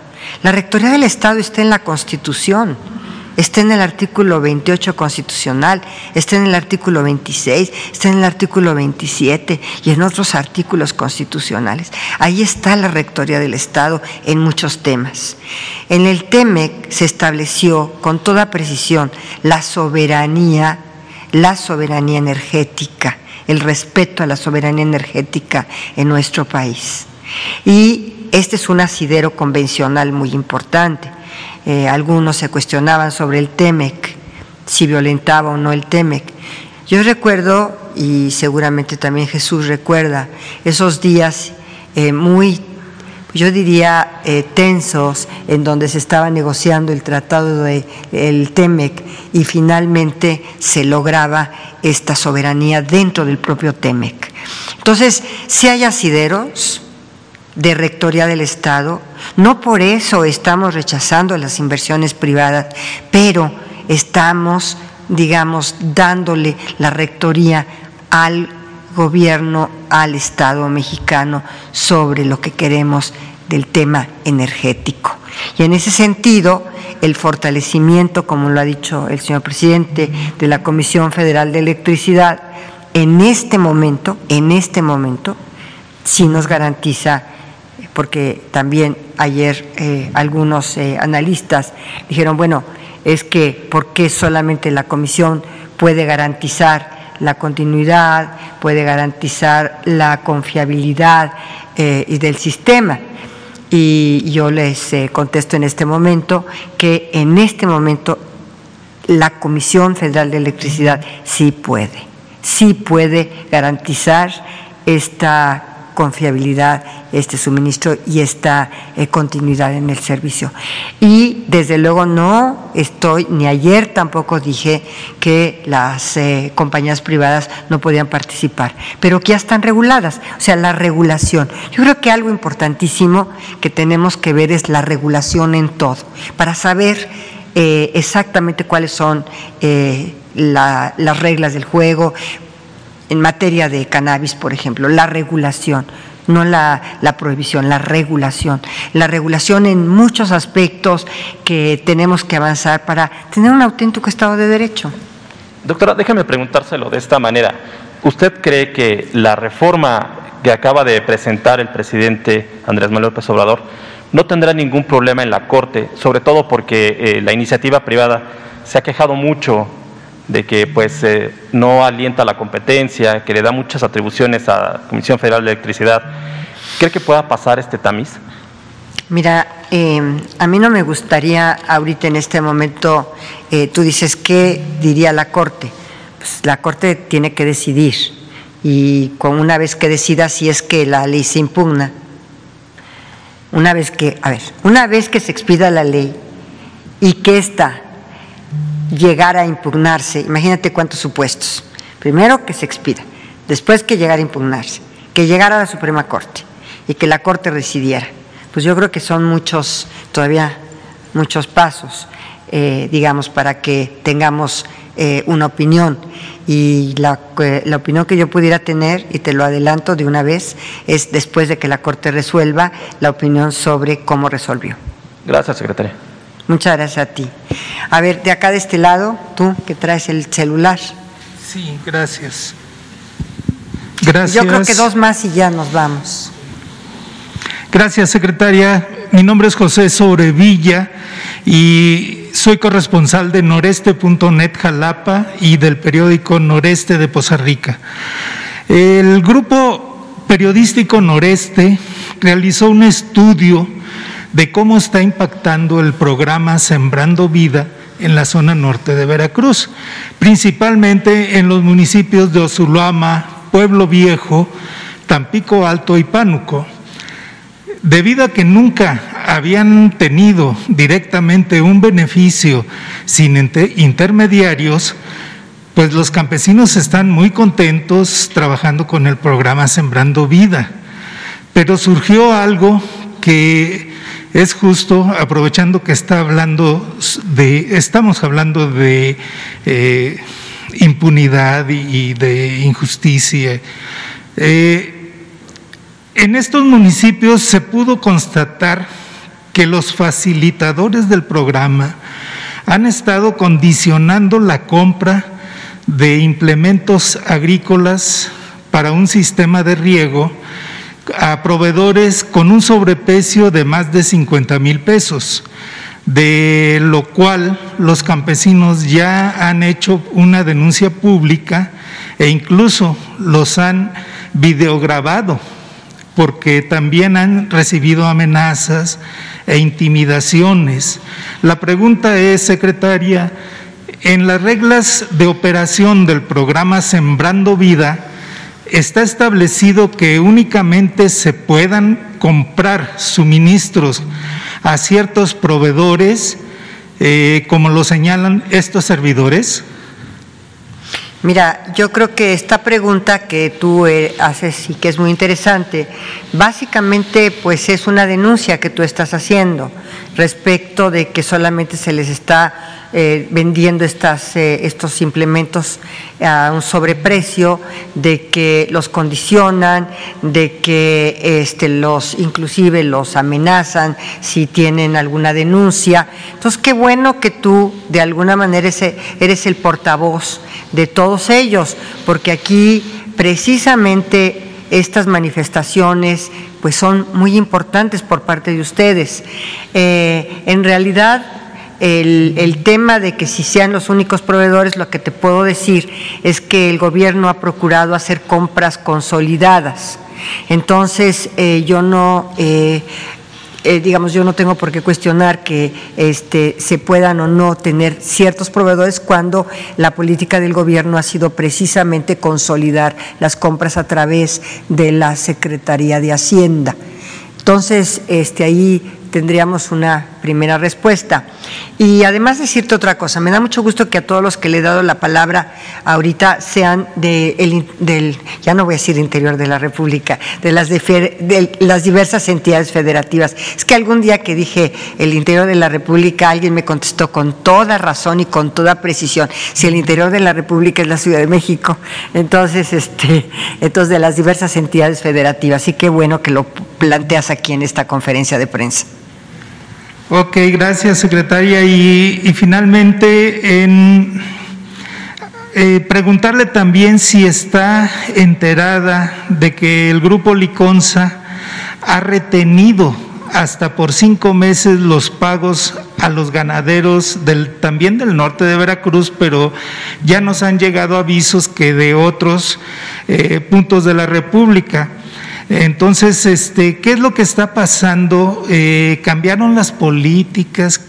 La Rectoría del Estado está en la Constitución, está en el artículo 28 constitucional, está en el artículo 26, está en el artículo 27 y en otros artículos constitucionales. Ahí está la Rectoría del Estado en muchos temas. En el TEMEC se estableció con toda precisión la soberanía la soberanía energética, el respeto a la soberanía energética en nuestro país. Y este es un asidero convencional muy importante. Eh, algunos se cuestionaban sobre el TEMEC, si violentaba o no el TEMEC. Yo recuerdo, y seguramente también Jesús recuerda, esos días eh, muy yo diría, eh, tensos, en donde se estaba negociando el tratado del el TEMEC y finalmente se lograba esta soberanía dentro del propio TEMEC. Entonces, si hay asideros de rectoría del Estado, no por eso estamos rechazando las inversiones privadas, pero estamos, digamos, dándole la rectoría al gobierno al Estado mexicano sobre lo que queremos del tema energético. Y en ese sentido, el fortalecimiento, como lo ha dicho el señor presidente de la Comisión Federal de Electricidad, en este momento, en este momento, sí nos garantiza, porque también ayer eh, algunos eh, analistas dijeron, bueno, es que ¿por qué solamente la Comisión puede garantizar la continuidad, puede garantizar la confiabilidad eh, y del sistema. Y yo les contesto en este momento que en este momento la Comisión Federal de Electricidad sí puede, sí puede garantizar esta confiabilidad, este suministro y esta eh, continuidad en el servicio. Y desde luego no estoy, ni ayer tampoco dije que las eh, compañías privadas no podían participar, pero que ya están reguladas, o sea, la regulación. Yo creo que algo importantísimo que tenemos que ver es la regulación en todo, para saber eh, exactamente cuáles son las reglas del juego, en materia de cannabis, por ejemplo, la regulación, no la, prohibición, la regulación. La regulación en muchos aspectos que tenemos que avanzar para tener un auténtico Estado de Derecho. Doctora, déjeme preguntárselo de esta manera. ¿Usted cree que la reforma que acaba de presentar el presidente Andrés Manuel López Obrador no tendrá ningún problema en la Corte, sobre todo porque eh, la iniciativa privada se ha quejado mucho de que pues eh, no alienta la competencia, que le da muchas atribuciones a la Comisión Federal de Electricidad. ¿Cree que pueda pasar este tamiz? Mira, em, a mí no me gustaría ahorita en este momento, eh, tú dices, ¿qué diría la Corte? Pues la Corte tiene que decidir y con una vez que decida si es que la ley se impugna, una vez que, a ver, una vez que se expida la ley y que esta llegar a impugnarse, imagínate cuántos supuestos. Primero que se expida, después que llegara a impugnarse, que llegara a la Suprema Corte y que la Corte decidiera. Pues yo creo que son muchos, todavía muchos pasos, eh, digamos, para que tengamos eh, una opinión. Y la, la, opinión que yo pudiera tener, y te lo adelanto de una vez, es después de que la Corte resuelva la opinión sobre cómo resolvió. Gracias, secretaria. Muchas gracias a ti. A ver, de acá de este lado, tú que traes el celular. Sí, gracias. Gracias. Yo creo que dos más y ya nos vamos. Gracias, secretaria. Mi nombre es José Sobrevilla y soy corresponsal de noreste.net Jalapa y del periódico Noreste de Poza Rica. El grupo periodístico Noreste realizó un estudio de cómo está impactando el programa Sembrando Vida en la zona norte de Veracruz, principalmente en los municipios de Osulama, Pueblo Viejo, Tampico Alto y Pánuco. Debido a que nunca habían tenido directamente un beneficio sin intermediarios, pues los campesinos están muy contentos trabajando con el programa Sembrando Vida. Pero surgió algo que es justo, aprovechando que está hablando de, estamos hablando de eh, impunidad y, de injusticia. Eh, en estos municipios se pudo constatar que los facilitadores del programa han estado condicionando la compra de implementos agrícolas para un sistema de riego a proveedores con un sobreprecio de más de 50 mil pesos, de lo cual los campesinos ya han hecho una denuncia pública e incluso los han videograbado porque también han recibido amenazas e intimidaciones. La pregunta es, secretaria, en las reglas de operación del programa Sembrando Vida, está establecido que únicamente se puedan comprar suministros a ciertos proveedores, eh, como lo señalan estos servidores. Mira, yo creo que esta pregunta que tú eh, haces y que es muy interesante, básicamente pues es una denuncia que tú estás haciendo respecto de que solamente se les está eh, vendiendo estas, eh, estos implementos a un sobreprecio, de que los condicionan, de que este, los inclusive los amenazan si tienen alguna denuncia. Entonces, qué bueno que tú de alguna manera eres el portavoz de todos ellos, porque aquí precisamente estas manifestaciones pues son muy importantes por parte de ustedes. Eh, en realidad, el, tema de que si sean los únicos proveedores, lo que te puedo decir es que el gobierno ha procurado hacer compras consolidadas. Entonces, eh, yo no eh, eh, digamos, yo no tengo por qué cuestionar que este, se puedan o no tener ciertos proveedores cuando la política del gobierno ha sido precisamente consolidar las compras a través de la Secretaría de Hacienda. Entonces, este, ahí tendríamos una primera respuesta. Y además decirte otra cosa, me da mucho gusto que a todos los que le he dado la palabra ahorita sean de del, ya no voy a decir interior de la República, de las, de, las diversas entidades federativas. Es que algún día que dije el interior de la República, alguien me contestó con toda razón y con toda precisión, si el interior de la República es la Ciudad de México, entonces, este, entonces de las diversas entidades federativas. Y qué bueno que lo planteas aquí en esta conferencia de prensa. Ok, gracias secretaria. Y, finalmente, en, eh, preguntarle también si está enterada de que el grupo Liconza ha retenido hasta por cinco meses los pagos a los ganaderos del, también del norte de Veracruz, pero ya nos han llegado avisos que de otros eh, puntos de la República. Entonces, este, ¿qué es lo que está pasando? Eh, ¿Cambiaron las políticas?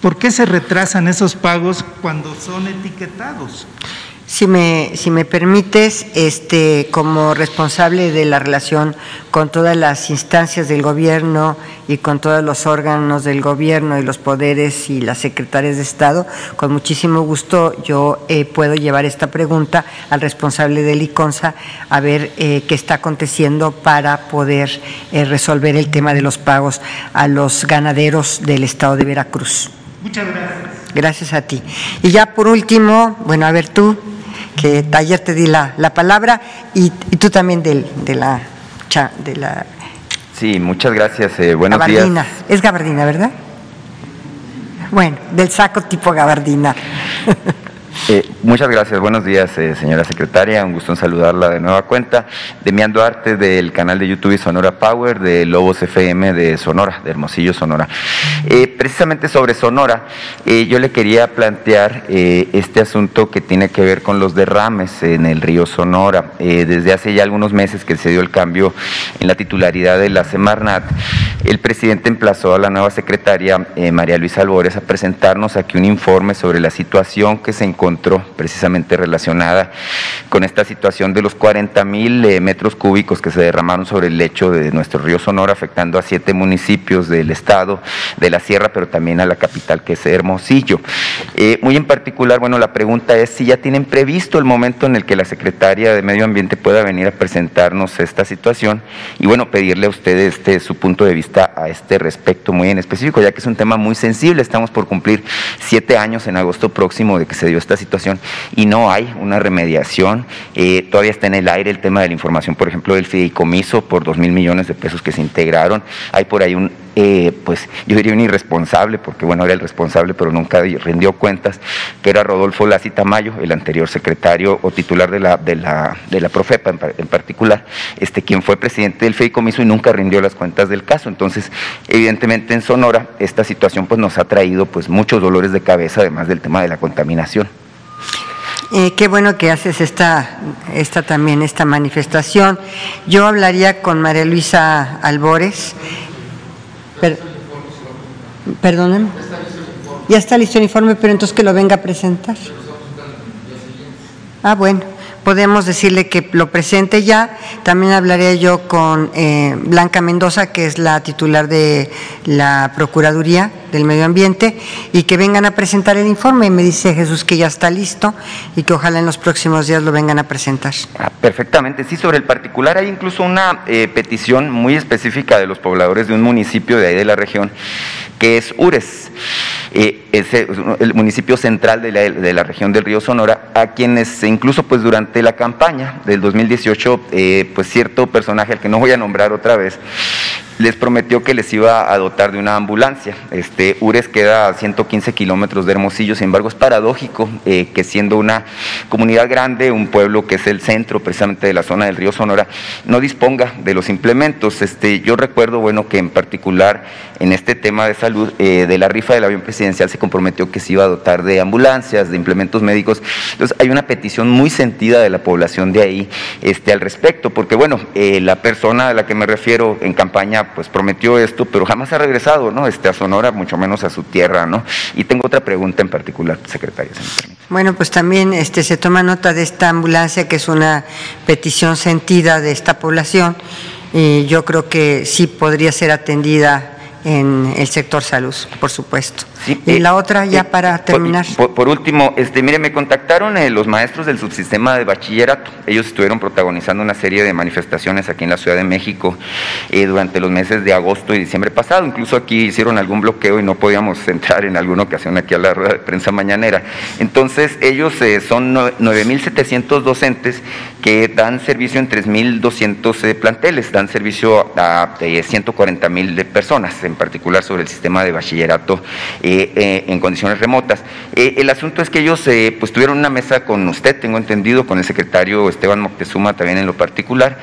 ¿Por qué se retrasan esos pagos cuando son etiquetados? Si me, si me permites, este, como responsable de la relación con todas las instancias del gobierno y con todos los órganos del gobierno y los poderes y las secretarias de Estado, con muchísimo gusto yo eh, puedo llevar esta pregunta al responsable del ICONSA a ver eh, qué está aconteciendo para poder eh, resolver el tema de los pagos a los ganaderos del Estado de Veracruz. Muchas gracias. Gracias a ti. Y ya por último, bueno, a ver tú que ayer te di la, la palabra y, tú también de, de, la, de la... Sí, muchas gracias. Eh, buenos gabardina. Es gabardina, ¿verdad? Bueno, del saco tipo gabardina. Eh, muchas gracias, buenos días, eh, señora secretaria. Un gusto en saludarla de nueva cuenta. Demian Duarte del canal de YouTube Sonora Power, de Lobos FM de Sonora, de Hermosillo, Sonora. Eh, precisamente sobre Sonora, yo le quería plantear este asunto que tiene que ver con los derrames en el río Sonora. desde hace ya algunos meses que se dio el cambio en la titularidad de la Semarnat, el presidente emplazó a la nueva secretaria, María Luisa Albores, a presentarnos aquí un informe sobre la situación que se encontró precisamente relacionada con esta situación de los 40 mil eh, metros cúbicos que se derramaron sobre el lecho de nuestro río Sonora, afectando a siete municipios del estado, de la sierra, pero también a la capital que es Hermosillo. Eh, muy en particular, bueno, la pregunta es si ya tienen previsto el momento en el que la secretaria de Medio Ambiente pueda venir a presentarnos esta situación y bueno, pedirle a ustedes este, su punto de vista a este respecto muy en específico, ya que es un tema muy sensible, estamos por cumplir siete años en agosto próximo de que se dio esta situación y no hay una remediación. Eh, todavía está en el aire el tema de la información, por ejemplo, del fideicomiso por dos mil millones de pesos que se integraron. Hay por ahí un eh, pues yo diría un irresponsable, porque bueno, era el responsable, pero nunca rindió cuentas, que era Rodolfo Lazi Tamayo, el anterior secretario o titular de la, de la, de la Profepa en, particular, este, quien fue presidente del FEICOMISO y nunca rindió las cuentas del caso. Entonces, evidentemente en Sonora, esta situación pues nos ha traído pues muchos dolores de cabeza, además del tema de la contaminación. Eh, qué bueno que haces esta, esta también, esta manifestación. Yo hablaría con María Luisa Albores Per, perdónenme. Ya está listo el informe, pero entonces que lo venga a presentar. Ah, bueno podemos decirle que lo presente ya. También hablaré yo con eh, Blanca Mendoza, que es la titular de la Procuraduría del Medio Ambiente, y que vengan a presentar el informe. Me dice Jesús que ya está listo y que ojalá en los próximos días lo vengan a presentar. Ah, perfectamente, sí, sobre el particular hay incluso una eh, petición muy específica de los pobladores de un municipio de ahí de la región, que es Ures. Eh, es el municipio central de la, de la, región del río Sonora, a quienes incluso pues durante la campaña del 2018, eh, pues cierto personaje al que no voy a nombrar otra vez, les prometió que les iba a dotar de una ambulancia. Este, Ures queda a 115 kilómetros de Hermosillo, sin embargo es paradójico eh, que siendo una comunidad grande, un pueblo que es el centro precisamente de la zona del río Sonora, no disponga de los implementos. Este, yo recuerdo, bueno, que en particular en este tema de salud, eh, de la rifa del avión presidencial se comprometió que se iba a dotar de ambulancias, de implementos médicos. Entonces hay una petición muy sentida de la población de ahí este, al respecto, porque bueno, eh, la persona a la que me refiero en campaña pues prometió esto, pero jamás ha regresado, ¿no? Este, a Sonora, mucho menos a su tierra, ¿no? Y tengo otra pregunta en particular, secretaria. bueno, pues también este, se toma nota de esta ambulancia, que es una petición sentida de esta población, y yo creo que sí podría ser atendida en el sector salud, por supuesto. Y eh, la otra, ya eh, para terminar. Por, último, este, mire, me contactaron eh, los maestros del subsistema de bachillerato. Ellos estuvieron protagonizando una serie de manifestaciones aquí en la Ciudad de México durante los meses de agosto y diciembre pasado. Incluso aquí hicieron algún bloqueo y no podíamos entrar en alguna ocasión aquí a la rueda de prensa mañanera. Entonces, ellos son 9.700 docentes que dan servicio en 3.200 planteles, dan servicio a 140.000 personas en particular sobre el sistema de bachillerato eh, eh, en condiciones remotas. Eh, el asunto es que ellos pues tuvieron una mesa con usted, tengo entendido, con el secretario Esteban Moctezuma también en lo particular.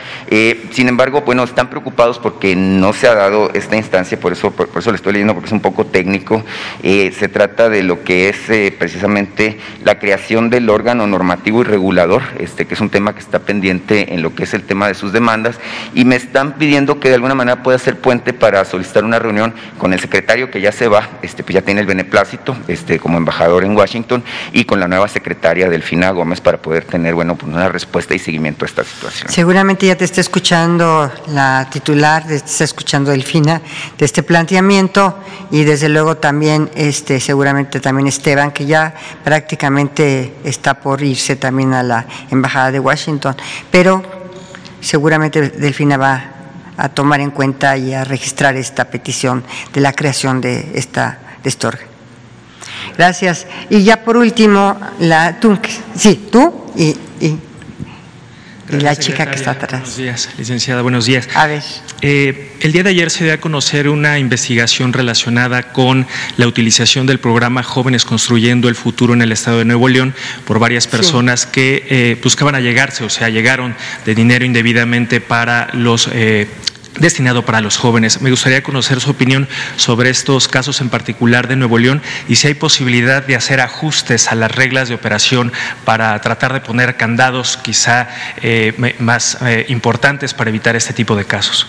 sin embargo, bueno, están preocupados porque no se ha dado esta instancia, por eso, por, eso le estoy leyendo, porque es un poco técnico. se trata de lo que es precisamente la creación del órgano normativo y regulador, este, que es un tema que está pendiente en lo que es el tema de sus demandas, y me están pidiendo que de alguna manera pueda ser puente para solicitar una reunión con el secretario que ya se va, este, pues ya tiene el beneplácito este, como embajador en Washington y con la nueva secretaria Delfina Gómez para poder tener bueno, pues una respuesta y seguimiento a esta situación. Seguramente ya te está escuchando la titular, te está escuchando Delfina de este planteamiento y desde luego también este, seguramente también Esteban que ya prácticamente está por irse también a la embajada de Washington, pero seguramente Delfina va a tomar en cuenta y a registrar esta petición de la creación de esta de este Gracias. Y ya por último, la tú, sí, tú y, y la chica que está atrás. Buenos días, licenciada, buenos días. A ver. Eh, el día de ayer se dio a conocer una investigación relacionada con la utilización del programa Jóvenes Construyendo el Futuro en el Estado de Nuevo León por varias personas que eh, buscaban allegarse, o sea, llegaron de dinero indebidamente para los eh, destinado para los jóvenes. Me gustaría conocer su opinión sobre estos casos en particular de Nuevo León y si hay posibilidad de hacer ajustes a las reglas de operación para tratar de poner candados quizá eh, más eh, importantes para evitar este tipo de casos.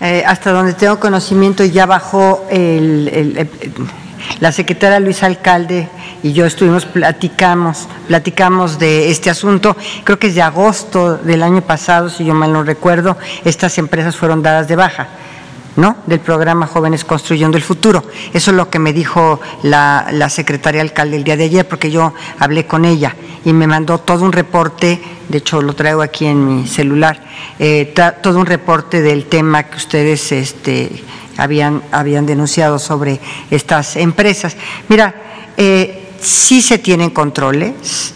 Eh, hasta donde tengo conocimiento ya bajó el- la secretaria Luisa Alcalde y yo estuvimos platicamos platicamos de este asunto. Creo que es de agosto del año pasado si yo mal no recuerdo. Estas empresas fueron dadas de baja ¿no? del programa Jóvenes Construyendo el Futuro. Eso es lo que me dijo la, la secretaria alcalde el día de ayer, porque yo hablé con ella y me mandó todo un reporte, de hecho lo traigo aquí en mi celular, eh, todo un reporte del tema que ustedes este, habían, habían denunciado sobre estas empresas. Mira, eh, sí se tienen controles,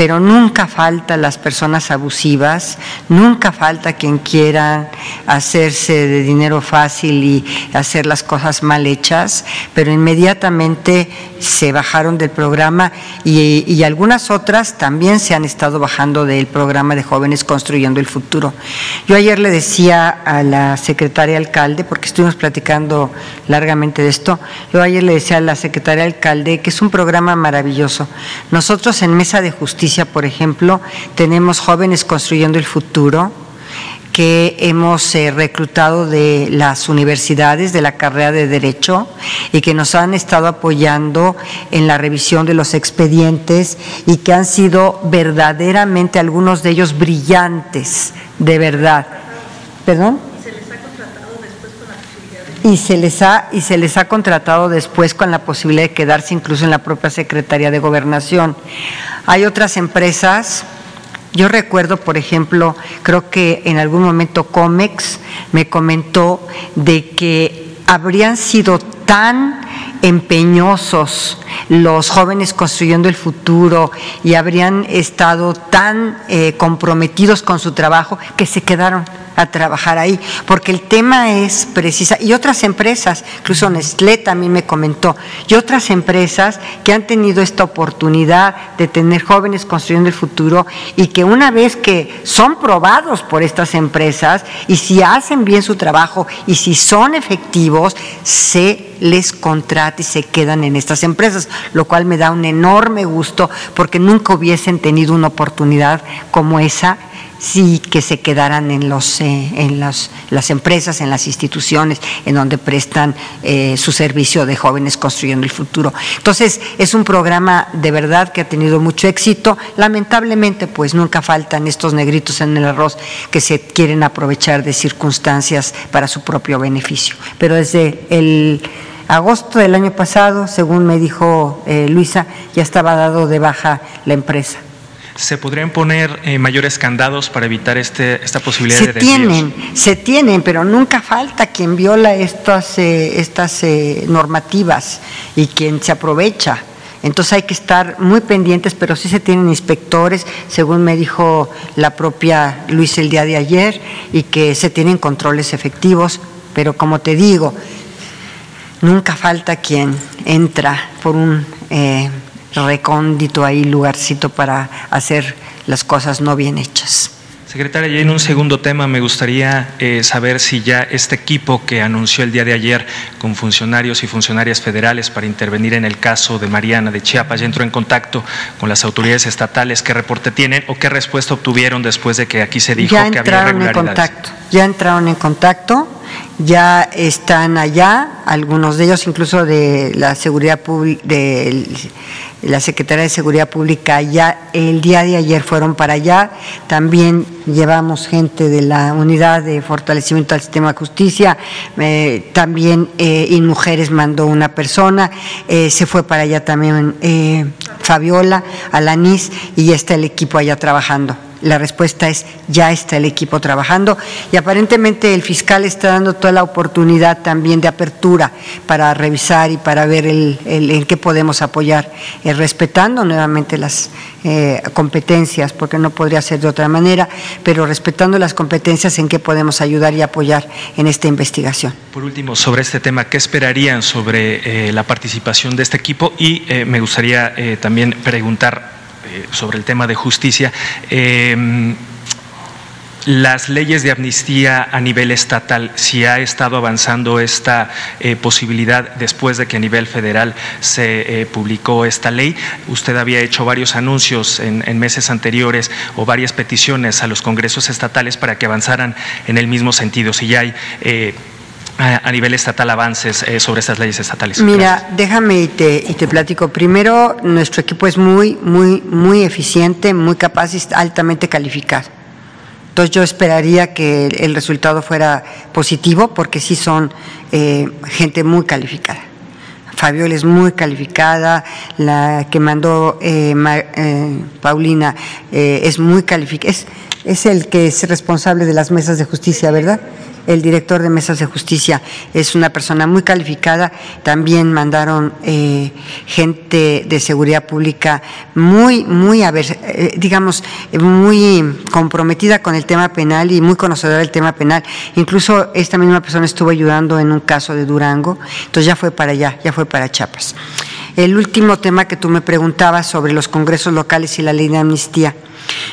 pero nunca falta las personas abusivas, nunca falta quien quiera hacerse de dinero fácil y hacer las cosas mal hechas, pero inmediatamente se bajaron del programa y, y algunas otras también se han estado bajando del programa de jóvenes construyendo el futuro. Yo ayer le decía a la secretaria alcalde, porque estuvimos platicando largamente de esto, yo ayer le decía a la secretaria alcalde que es un programa maravilloso. Nosotros en Mesa de Justicia, por ejemplo, tenemos jóvenes construyendo el futuro que hemos eh, reclutado de las universidades de la carrera de Derecho y que nos han estado apoyando en la revisión de los expedientes y que han sido verdaderamente algunos de ellos brillantes, de verdad. ¿Perdón? Y se les ha y se les ha contratado después con la posibilidad de quedarse incluso en la propia Secretaría de Gobernación. Hay otras empresas yo recuerdo, por ejemplo, creo que en algún momento Comex me comentó de que habrían sido tan empeñosos los jóvenes construyendo el futuro y habrían estado tan eh, comprometidos con su trabajo que se quedaron a trabajar ahí, porque el tema es precisa, y otras empresas, incluso Nestlé también me comentó, y otras empresas que han tenido esta oportunidad de tener jóvenes construyendo el futuro y que una vez que son probados por estas empresas y si hacen bien su trabajo y si son efectivos, se les contrata y se quedan en estas empresas, lo cual me da un enorme gusto porque nunca hubiesen tenido una oportunidad como esa sí que se quedaran en, los, eh, en las, las empresas, en las instituciones, en donde prestan eh, su servicio de jóvenes construyendo el futuro. Entonces, es un programa de verdad que ha tenido mucho éxito. Lamentablemente, pues nunca faltan estos negritos en el arroz que se quieren aprovechar de circunstancias para su propio beneficio. Pero desde el agosto del año pasado, según me dijo eh, Luisa, ya estaba dado de baja la empresa. ¿Se podrían poner eh, mayores candados para evitar este, esta posibilidad Se de desvíos? tienen, se tienen, pero nunca falta quien viola estas, eh, estas eh, normativas y quien se aprovecha. Entonces hay que estar muy pendientes, pero sí se tienen inspectores, según me dijo la propia Luis el día de ayer, y que se tienen controles efectivos, pero como te digo, nunca falta quien entra por un eh, recóndito ahí lugarcito para hacer las cosas no bien hechas. Secretaria, y en un segundo tema me gustaría eh, saber si ya este equipo que anunció el día de ayer con funcionarios y funcionarias federales para intervenir en el caso de Mariana de Chiapas ya entró en contacto con las autoridades estatales, qué reporte tienen o qué respuesta obtuvieron después de que aquí se dijo ya que había entraron en irregularidades. contacto, ya entraron en contacto, ya están allá, algunos de ellos incluso de la seguridad de la Secretaría de Seguridad Pública, ya el día de ayer fueron para allá, también llevamos gente de la unidad de fortalecimiento del sistema de justicia, eh, también eh, InMujeres mandó una persona, eh, se fue para allá también eh, Fabiola, Alanis, y ya está el equipo allá trabajando la respuesta es ya está el equipo trabajando y aparentemente el fiscal está dando toda la oportunidad también de apertura para revisar y para ver el, en qué podemos apoyar, eh, respetando nuevamente las eh, competencias, porque no podría ser de otra manera, pero respetando las competencias en qué podemos ayudar y apoyar en esta investigación. Por último, sobre este tema, ¿qué esperarían sobre eh, la participación de este equipo? Y me gustaría también preguntar sobre el tema de justicia. Em, las leyes de amnistía a nivel estatal, si ha estado avanzando esta eh, posibilidad después de que a nivel federal se eh, publicó esta ley. Usted había hecho varios anuncios en, meses anteriores o varias peticiones a los congresos estatales para que avanzaran en el mismo sentido. Si ya hay a, nivel estatal avances eh, sobre estas leyes estatales? Mira, déjame y te, y te platico. Primero, nuestro equipo es muy, muy, muy eficiente, muy capaz y altamente calificado. Entonces yo esperaría que el resultado fuera positivo porque sí son eh, gente muy calificada. Fabiola es muy calificada, la que mandó eh, Paulina es muy calificada, es, es el que es responsable de las mesas de justicia, ¿verdad? El director de mesas de justicia es una persona muy calificada. También mandaron eh, gente de seguridad pública muy, muy, a ver, eh, digamos, muy comprometida con el tema penal y muy conocedora del tema penal. Incluso esta misma persona estuvo ayudando en un caso de Durango, entonces ya fue para allá, ya fue para Chiapas. El último tema que tú me preguntabas sobre los congresos locales y la ley de amnistía.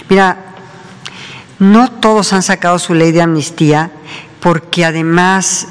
Mira, no todos han sacado su ley de amnistía porque además,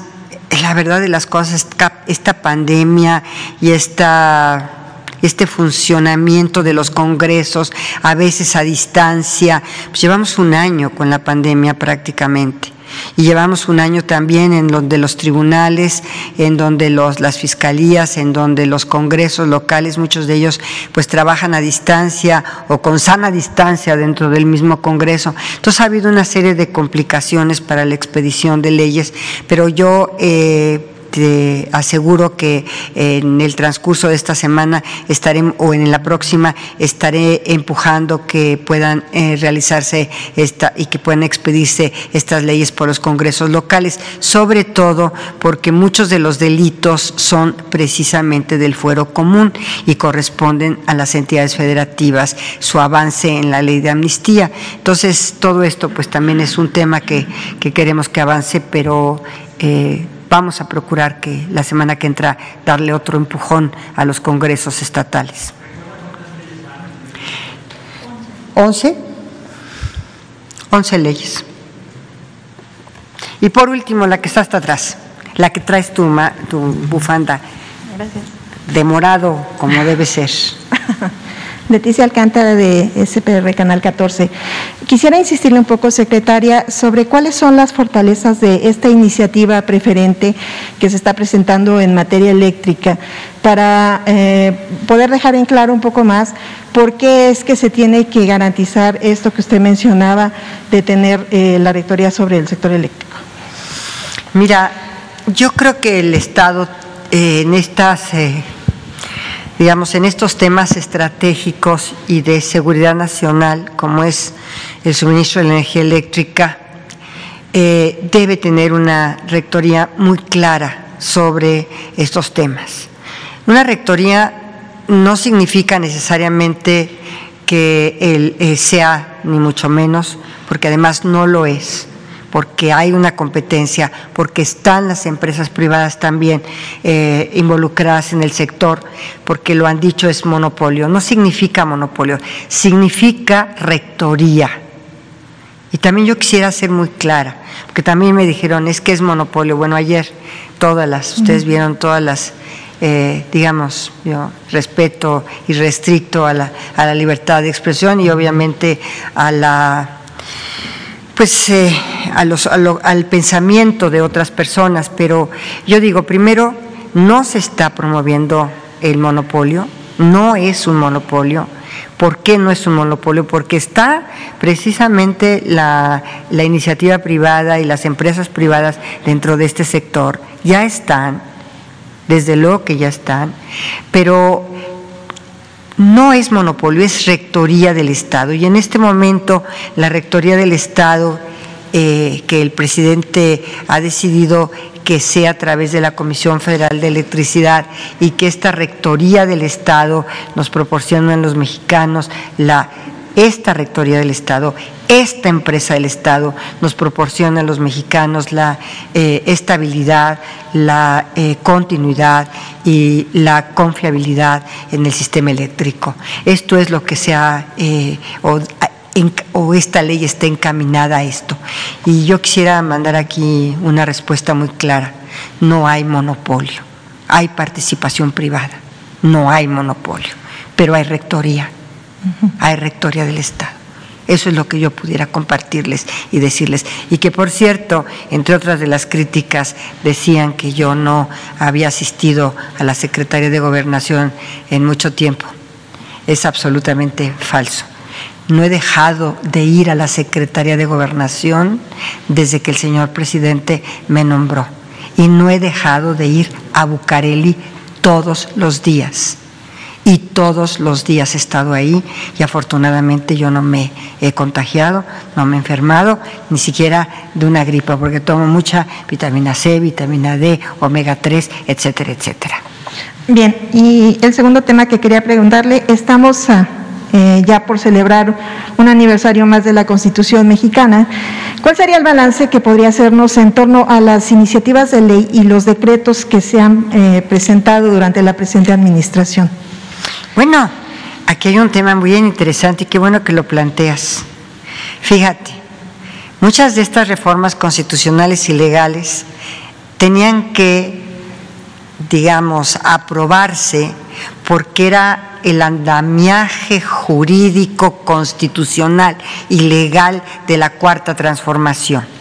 la verdad de las cosas, esta pandemia y esta este funcionamiento de los congresos, a veces a distancia. Pues llevamos un año con la pandemia prácticamente. Y llevamos un año también en donde los tribunales, en donde los, las fiscalías, en donde los congresos locales, muchos de ellos pues trabajan a distancia o con sana distancia dentro del mismo congreso. Entonces ha habido una serie de complicaciones para la expedición de leyes, pero yo... Eh, te aseguro que en el transcurso de esta semana estaré, o en la próxima estaré empujando que puedan eh, realizarse esta y que puedan expedirse estas leyes por los congresos locales, sobre todo porque muchos de los delitos son precisamente del fuero común y corresponden a las entidades federativas, su avance en la ley de amnistía. Entonces, todo esto pues también es un tema que, queremos que avance, pero eh, vamos a procurar que la semana que entra darle otro empujón a los congresos estatales. ¿Once? Once leyes. Y por último, la que está hasta atrás, la que traes tu, tu bufanda. Gracias. Demorado como debe ser. Leticia Alcántara de SPR Canal 14. Quisiera insistirle un poco, secretaria, sobre cuáles son las fortalezas de esta iniciativa preferente que se está presentando en materia eléctrica para eh, poder dejar en claro un poco más por qué es que se tiene que garantizar esto que usted mencionaba de tener eh, la rectoría sobre el sector eléctrico. Mira, yo creo que el Estado eh, en estas digamos, en estos temas estratégicos y de seguridad nacional, como es el suministro de la energía eléctrica, eh, debe tener una rectoría muy clara sobre estos temas. Una rectoría no significa necesariamente que él eh, sea, ni mucho menos, porque además no lo es porque hay una competencia, porque están las empresas privadas también eh, involucradas en el sector, porque lo han dicho es monopolio. No significa monopolio, significa rectoría. Y también yo quisiera ser muy clara, porque también me dijeron, es que es monopolio. Bueno, ayer todas las, ustedes vieron todas las, eh, digamos, yo respeto y restricto a la, a la libertad de expresión y obviamente a la pues eh, a los, al pensamiento de otras personas, pero yo digo, primero, no se está promoviendo el monopolio, no es un monopolio. ¿Por qué no es un monopolio? Porque está precisamente la, la iniciativa privada y las empresas privadas dentro de este sector, ya están, desde luego que ya están, pero no es monopolio, es rectoría del Estado. Y en este momento la rectoría del Estado, eh, que el presidente ha decidido que sea a través de la Comisión Federal de Electricidad y que esta rectoría del Estado nos proporcione a los mexicanos la esta rectoría del Estado, esta empresa del Estado nos proporciona a los mexicanos la eh, estabilidad, la eh, continuidad y la confiabilidad en el sistema eléctrico. Esto es lo que se ha, eh, o, o esta ley está encaminada a esto. Y yo quisiera mandar aquí una respuesta muy clara. No hay monopolio, hay participación privada, no hay monopolio, pero hay rectoría hay rectoría del Estado. Eso es lo que yo pudiera compartirles y decirles. Y que, por cierto, entre otras de las críticas, decían que yo no había asistido a la Secretaría de Gobernación en mucho tiempo. Es absolutamente falso. No he dejado de ir a la Secretaría de Gobernación desde que el señor presidente me nombró. Y no he dejado de ir a Bucareli todos los días y todos los días he estado ahí y afortunadamente yo no me he contagiado, no me he enfermado, ni siquiera de una gripa, porque tomo mucha vitamina C, vitamina D, omega 3, etcétera, etcétera. Bien, y el segundo tema que quería preguntarle, estamos eh, ya por celebrar un aniversario más de la Constitución mexicana. ¿Cuál sería el balance que podría hacernos en torno a las iniciativas de ley y los decretos que se han eh, presentado durante la presente administración? Bueno, aquí hay un tema muy interesante y qué bueno que lo planteas. Fíjate, muchas de estas reformas constitucionales y legales tenían que, digamos, aprobarse porque era el andamiaje jurídico, constitucional y legal de la cuarta transformación.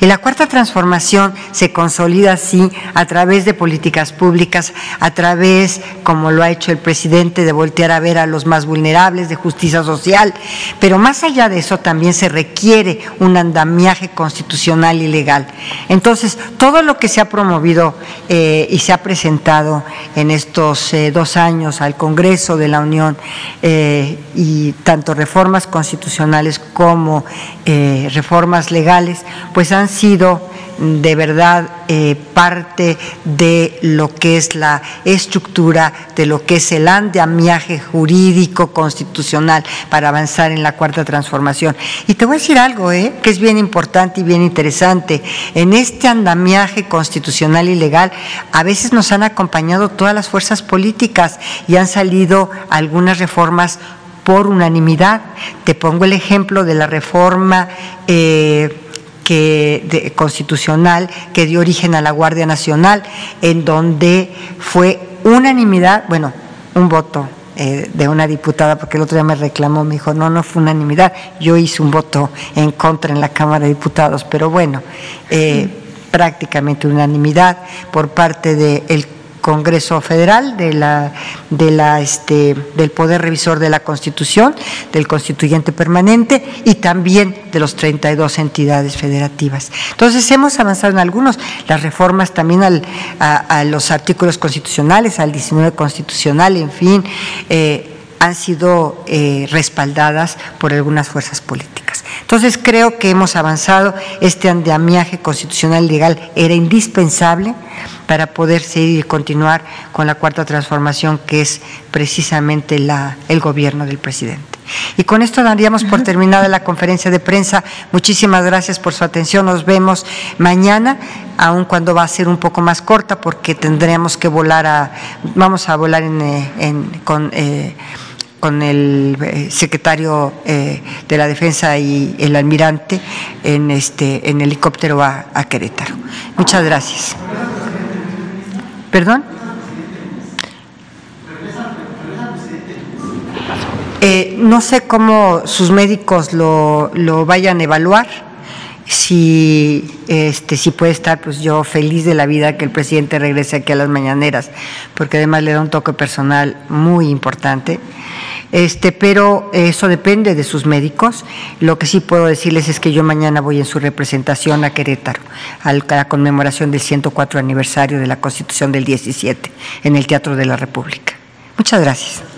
Y la cuarta transformación se consolida así a través de políticas públicas, a través, como lo ha hecho el presidente, de voltear a ver a los más vulnerables, de justicia social, pero más allá de eso también se requiere un andamiaje constitucional y legal. Entonces, todo lo que se ha promovido eh, y se ha presentado en estos eh, dos años al Congreso de la Unión, eh, y tanto reformas constitucionales como reformas legales, pues han sido de verdad eh, parte de lo que es la estructura, de lo que es el andamiaje jurídico constitucional para avanzar en la cuarta transformación. Y te voy a decir algo, eh, que es bien importante y bien interesante. En este andamiaje constitucional y legal, a veces nos han acompañado todas las fuerzas políticas y han salido algunas reformas por unanimidad. Te pongo el ejemplo de la reforma eh, que, constitucional que dio origen a la Guardia Nacional, en donde fue unanimidad, bueno, un voto eh, de una diputada, porque el otro día me reclamó, me dijo, no, no fue unanimidad, yo hice un voto en contra en la Cámara de Diputados, pero bueno, eh, prácticamente unanimidad por parte del Congreso Federal, de la, este, del Poder Revisor de la Constitución, del Constituyente Permanente y también de los 32 entidades federativas. Entonces, hemos avanzado en algunos, las reformas también al, a, los artículos constitucionales, al 19 constitucional, en fin. Eh, han sido eh, respaldadas por algunas fuerzas políticas. Entonces creo que hemos avanzado, este andamiaje constitucional legal era indispensable para poder seguir y continuar con la cuarta transformación que es precisamente la, el gobierno del presidente. Y con esto daríamos por terminada la conferencia de prensa. Muchísimas gracias por su atención. Nos vemos mañana, aun cuando va a ser un poco más corta, porque tendremos que volar a, vamos a volar en, eh, con eh, con el eh, secretario de la Defensa y el almirante en este en helicóptero a Querétaro. Muchas gracias. ¿Perdón? Eh, no sé cómo sus médicos lo, lo, vayan a evaluar. Si, este, si puede estar, pues yo feliz de la vida que el presidente regrese aquí a las mañaneras, porque además le da un toque personal muy importante. Este, pero eso depende de sus médicos. Lo que sí puedo decirles es que yo mañana voy en su representación a Querétaro, a la conmemoración del 104 aniversario de la Constitución del 17, en el Teatro de la República. Muchas gracias.